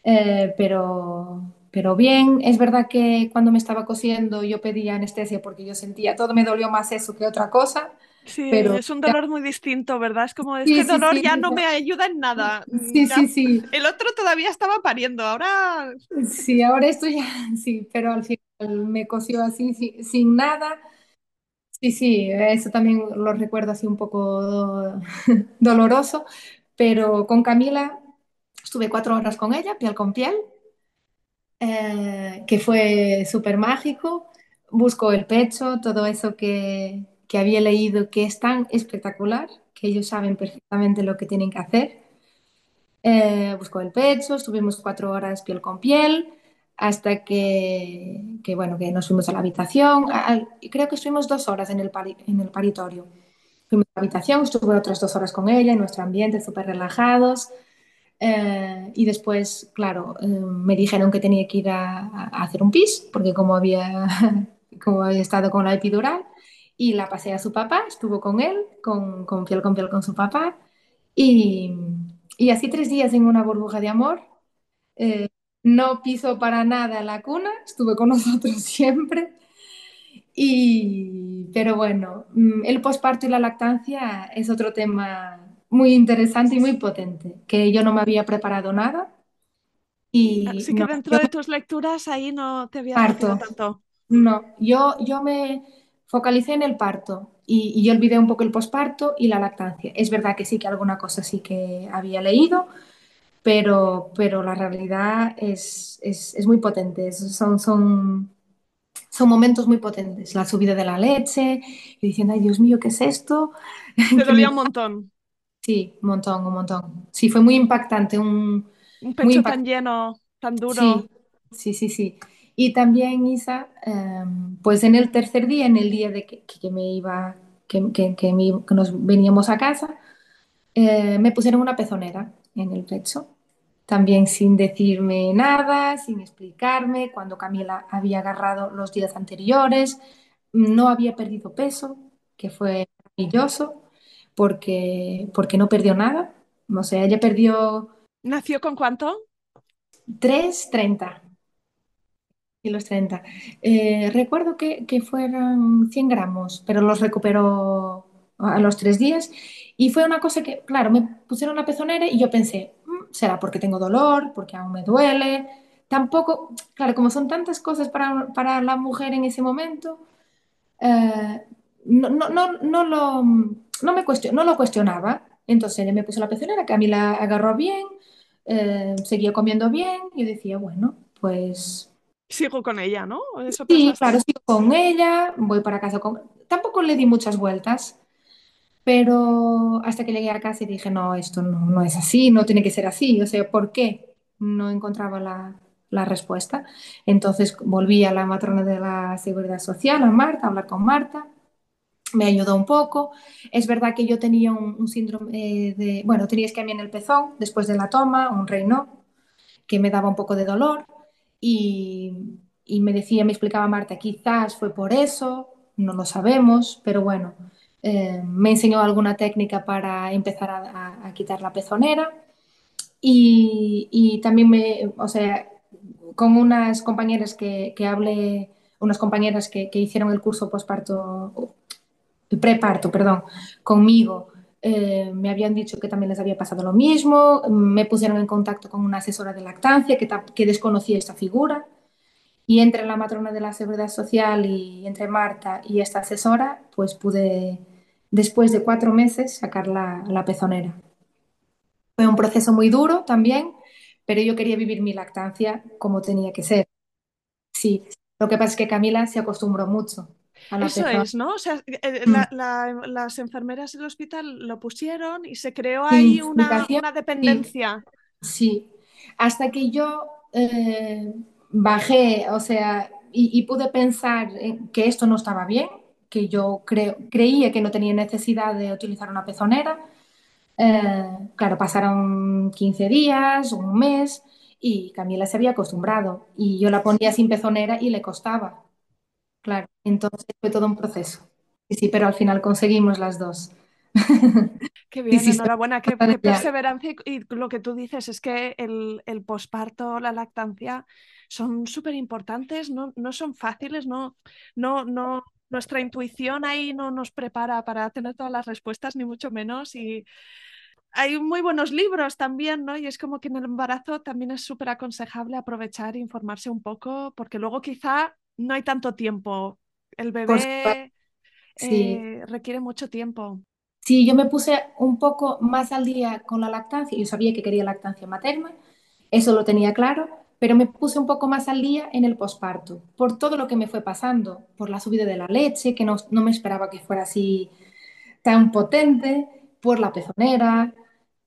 eh, pero, pero bien, es verdad que cuando me estaba cosiendo yo pedía anestesia porque yo sentía, todo me dolió más eso que otra cosa. Sí, pero es un dolor ya... muy distinto, ¿verdad? Es como, este Sí, sí, dolor sí, ya no me ayuda en nada. Sí, Ya- sí, sí. El otro todavía estaba pariendo, ahora Sí, ahora esto ya, (laughs) sí, pero al final me cosió así, sin, sin nada. Sí, sí, eso también lo recuerdo así un poco (laughs) doloroso, pero con Camila estuve cuatro horas con ella, piel con piel, eh, que fue súper mágico. Busco el pecho, todo eso que, que había leído que es tan espectacular, que ellos saben perfectamente lo que tienen que hacer. Eh, buscó el pecho, estuvimos cuatro horas piel con piel, hasta que, que, bueno, que nos fuimos a la habitación. Al- creo que estuvimos dos horas en el, pari- en el paritorio. Fuimos a la habitación, estuve otras dos horas con ella en nuestro ambiente, súper relajados. Eh, y después, claro, eh, me dijeron que tenía que ir a, a hacer un pis, porque como había, (laughs) como había estado con la epidural, y la pasé a su papá, estuvo con él, con, con piel con piel con su papá, y, y así tres días en una burbuja de amor. Eh, no piso para nada la cuna, estuve con (laughs) nosotros siempre. Y, pero bueno, mm, el posparto y la lactancia es otro tema muy interesante y muy potente, que yo no me había preparado nada y Así que no, dentro yo de tus lecturas ahí no te metido parto, tanto. no, yo, yo me focalicé en el parto y, y yo olvidé un poco el posparto y la lactancia. Es verdad que sí que alguna cosa sí que había leído, pero, pero la realidad es, es, es muy potente, son, son, son momentos muy potentes. La subida de la leche y diciendo, ay Dios mío, ¿qué es esto? (laughs) Te dolía un montón. Sí, un montón, un montón. Sí, fue muy impactante, un, pecho tan lleno, tan duro. Sí, sí, sí, sí. Y también, Isa, em, pues en el tercer día, en el día de que, que me iba, que, que, que me- que nos veníamos a casa, eh, me pusieron una pezonera en el pecho, también sin decirme nada, sin explicarme, cuando Camila había agarrado los días anteriores, no había perdido peso, que fue maravilloso, porque, porque no perdió nada. O sea, ella perdió ¿Nació con cuánto? 3,30 kilos 30. Eh, recuerdo que, que fueran 100 gramos, pero los recuperó a los tres días. Y fue una cosa que, claro, me pusieron la pezonera y yo pensé, "Mm, será porque tengo dolor, porque aún me duele. Tampoco, claro, como son tantas cosas para, para la mujer en ese momento, eh, no, no, no, no lo, no me cuestion- no lo cuestionaba. Entonces me puso la pezonera, que a mí la agarró bien, eh, seguía comiendo bien y decía, bueno, pues Sigo con ella, ¿no? ¿Eso sí, claro, sigo con ella, voy para casa con... Tampoco le di muchas vueltas, pero hasta que llegué a casa y dije, no, esto no, no es así, no tiene que ser así. O sea, ¿por qué? No encontraba la, la respuesta. Entonces volví a la matrona de la Seguridad Social, a Marta, a hablar con Marta. Me ayudó un poco. Es verdad que yo tenía un, un síndrome eh, de, bueno, tenía isquemia en el pezón después de la toma, un Raynaud, que me daba un poco de dolor y, y me decía, me explicaba Marta, quizás fue por eso, no lo sabemos, pero bueno, eh, me enseñó alguna técnica para empezar a, a- a quitar la pezonera. Y, y también me, o sea, con unas compañeras que, que hablé, unas compañeras que, que hicieron el curso posparto, preparto, perdón, conmigo, eh, me habían dicho que también les había pasado lo mismo, me pusieron en contacto con una asesora de lactancia que, desconocía esta figura y entre la matrona de la Seguridad Social y entre Marta y esta asesora, pues pude, después de cuatro meses, sacar la, la pezonera. Fue un proceso muy duro también, pero yo quería vivir mi lactancia como tenía que ser. Sí, lo que pasa es que Camila se acostumbró mucho Eso es, ¿no? O sea, eh, Mm, la- la- las enfermeras del hospital lo pusieron y se creó ahí una, dependencia. sí. Hasta que yo eh, bajé, o sea, y, y pude pensar en que esto no estaba bien, que yo creo, creía que no tenía necesidad de utilizar una pezonera. Eh, claro, pasaron 15 días, un mes, y Camila se había acostumbrado. Y yo la ponía sin pezonera y le costaba, claro. Entonces fue todo un proceso. Sí, sí, pero al final conseguimos las dos. (laughs) Qué bien, sí, enhorabuena, qué, perseverancia y, y lo que tú dices es que el, el posparto, la lactancia son súper importantes, no, no son fáciles, no, no, no, nuestra intuición ahí no nos prepara para tener todas las respuestas, ni mucho menos. Y hay muy buenos libros también, ¿no? Y es como que en el embarazo también es súper aconsejable aprovechar e informarse un poco, porque luego quizá no hay tanto tiempo. El bebé sí. eh, requiere mucho tiempo. Sí, yo me puse un poco más al día con la lactancia. Yo sabía que quería lactancia materna, eso lo tenía claro, pero me puse un poco más al día en el posparto, por todo lo que me fue pasando, por la subida de la leche, que no, no me esperaba que fuera así tan potente, por la pezonera,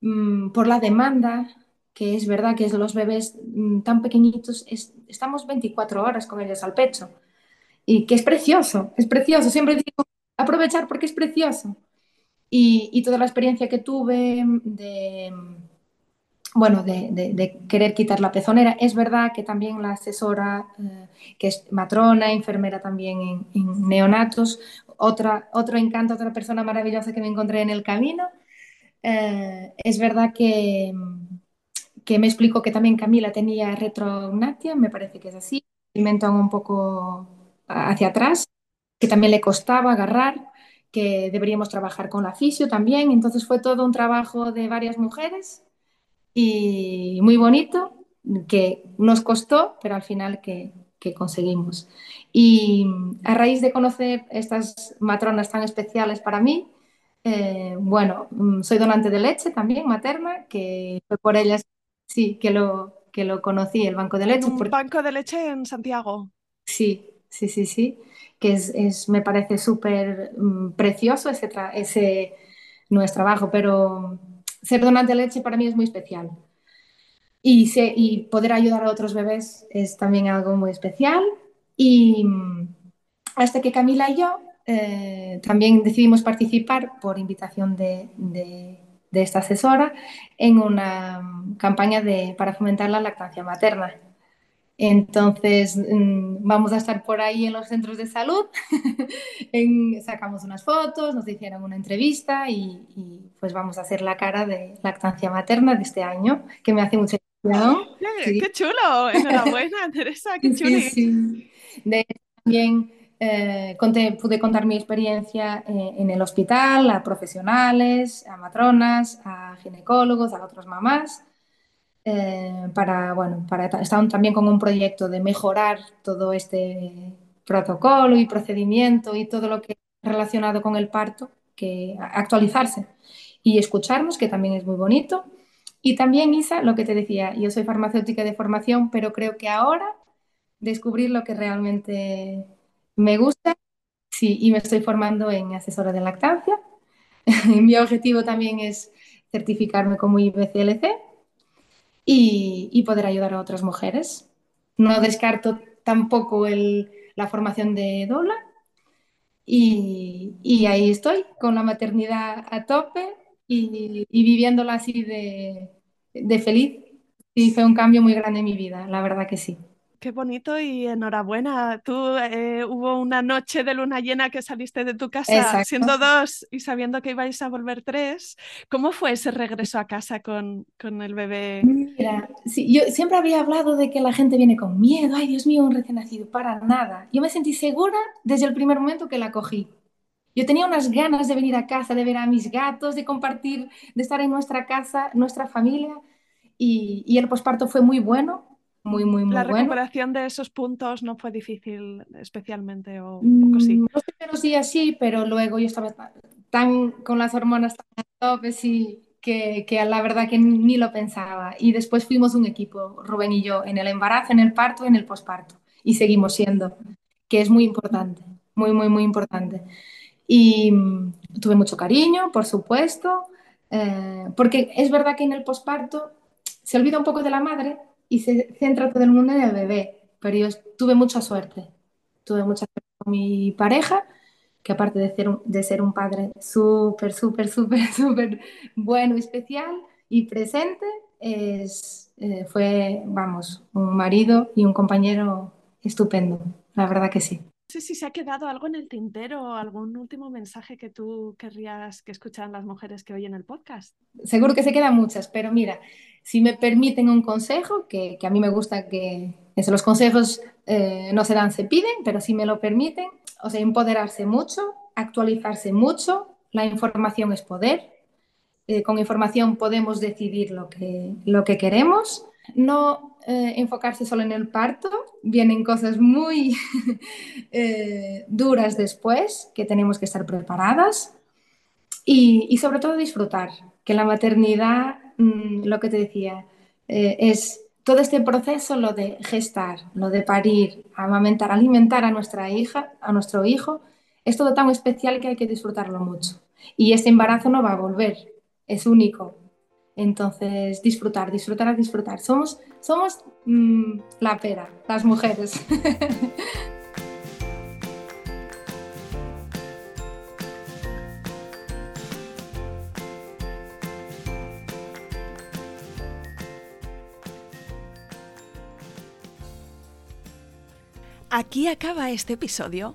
mm, por la demanda, que es verdad que los bebés mm, tan pequeñitos, es- estamos 24 horas con ellos al pecho, y que es precioso, es precioso. Siempre digo, aprovechar porque es precioso y, y toda la experiencia que tuve de, bueno, de, de- querer quitar la pezonera. Es verdad que también la asesora, eh, que es matrona, enfermera también en, en neonatos, otra, otro encanto, otra persona maravillosa que me encontré en el camino. Eh, es verdad que, que me explicó que también Camila tenía retrognatia, me parece que es así, alimentan un poco hacia atrás, que también le costaba agarrar, que deberíamos trabajar con la fisio también. Entonces fue todo un trabajo de varias mujeres y muy bonito, que nos costó, pero al final que, que conseguimos. Y a raíz de conocer estas matronas tan especiales para mí, eh, bueno, mm, soy donante de leche también, materna, que fue por ellas, sí, que lo, que lo conocí, el banco de leche, un porque banco de leche en Santiago. sí, sí, sí, sí, que es, es- me parece súper mm, precioso ese, tra- ese no es trabajo, pero ser donante de leche para mí es muy especial. Y, se- y poder ayudar a otros bebés es también algo muy especial. Y mm, hasta que Camila y yo eh, también decidimos participar por invitación de, de- de esta asesora en una campaña de, para fomentar la lactancia materna. Entonces, mm, vamos a estar por ahí en los centros de salud, (laughs) sacamos unas fotos, nos hicieron una entrevista y, pues vamos a hacer la cara de lactancia materna de este año, que me hace mucha ilusión. ¡Qué, chulo! Enhorabuena, (laughs) Teresa, qué chulo. Sí, De, también eh, pude contar mi experiencia eh, en el hospital a profesionales, a matronas, a ginecólogos, a otras mamás eh, para, bueno, para, están también con un proyecto de mejorar todo este protocolo y procedimiento y todo lo que relacionado con el parto, que actualizarse y escucharnos, que también es muy bonito. Y también, Isa, lo que te decía, yo soy farmacéutica de formación, pero creo que ahora descubrir lo que realmente me gusta, sí, y me estoy formando en asesora de lactancia. (laughs) Mi objetivo también es certificarme como IBCLC y, poder ayudar a otras mujeres. No descarto tampoco la formación de Dola y, ahí estoy con la maternidad a tope y, viviéndola así de, de feliz. Y fue un cambio muy grande en mi vida, la verdad que sí. Qué bonito y enhorabuena. Tú eh, hubo una noche de luna llena que saliste de tu casa siendo dos y sabiendo que ibais a volver tres. ¿Cómo fue ese regreso a casa con, con el bebé? Mira, sí, yo siempre había hablado de que la gente viene con miedo. Ay, Dios mío, un recién nacido. Para nada. Yo me sentí segura desde el primer momento que la cogí. Yo tenía unas ganas de venir a casa, de ver a mis gatos, de compartir, de estar en nuestra casa, nuestra familia. Y, y el posparto fue muy bueno muy, muy, muy La recuperación de esos puntos no fue difícil especialmente o poco sí. Mm, los primeros días sí, pero luego yo estaba tan con las hormonas tan tope, sí, que, que, la verdad que ni lo pensaba. Y después fuimos un equipo, Rubén y yo, en el embarazo, en el parto, en el posparto. Y seguimos siendo, que es muy importante, muy, muy, muy importante. Y mm, tuve mucho cariño, por supuesto, eh, porque es verdad que en el posparto se olvida un poco de la madre y se centra todo el mundo en el bebé. Pero yo tuve mucha suerte. Tuve mucha suerte con mi pareja, que aparte de ser un, de ser un padre súper, súper, súper, (laughs) súper bueno, especial y presente, es, eh, fue, vamos, un marido y un compañero estupendo. La verdad que sí. Sé si se ha quedado algo en el tintero, algún último mensaje que tú querrías que escucharan las mujeres que oyen el podcast. Seguro que se quedan muchas, pero mira, si me permiten un consejo, que, a mí me gusta que los consejos eh, no se dan, se piden, pero si me lo permiten, o sea, empoderarse mucho, actualizarse mucho, la información es poder, eh, con información podemos decidir lo que, lo que queremos, no eh, enfocarse solo en el parto, vienen cosas muy (laughs) duras después que tenemos que estar preparadas y, y sobre todo disfrutar, que la maternidad Mm, lo que te decía, eh, es todo este proceso, lo de gestar, lo de parir, amamentar, alimentar a nuestra hija, a nuestro hijo, es todo tan especial que hay que disfrutarlo mucho. Y este embarazo no va a volver, es único. Entonces, disfrutar, disfrutar, disfrutar. Somos, somos mm, la pera, las mujeres. (laughs) Aquí acaba este episodio.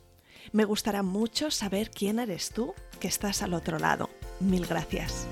Me gustará mucho saber quién eres tú que estás al otro lado. Mil gracias.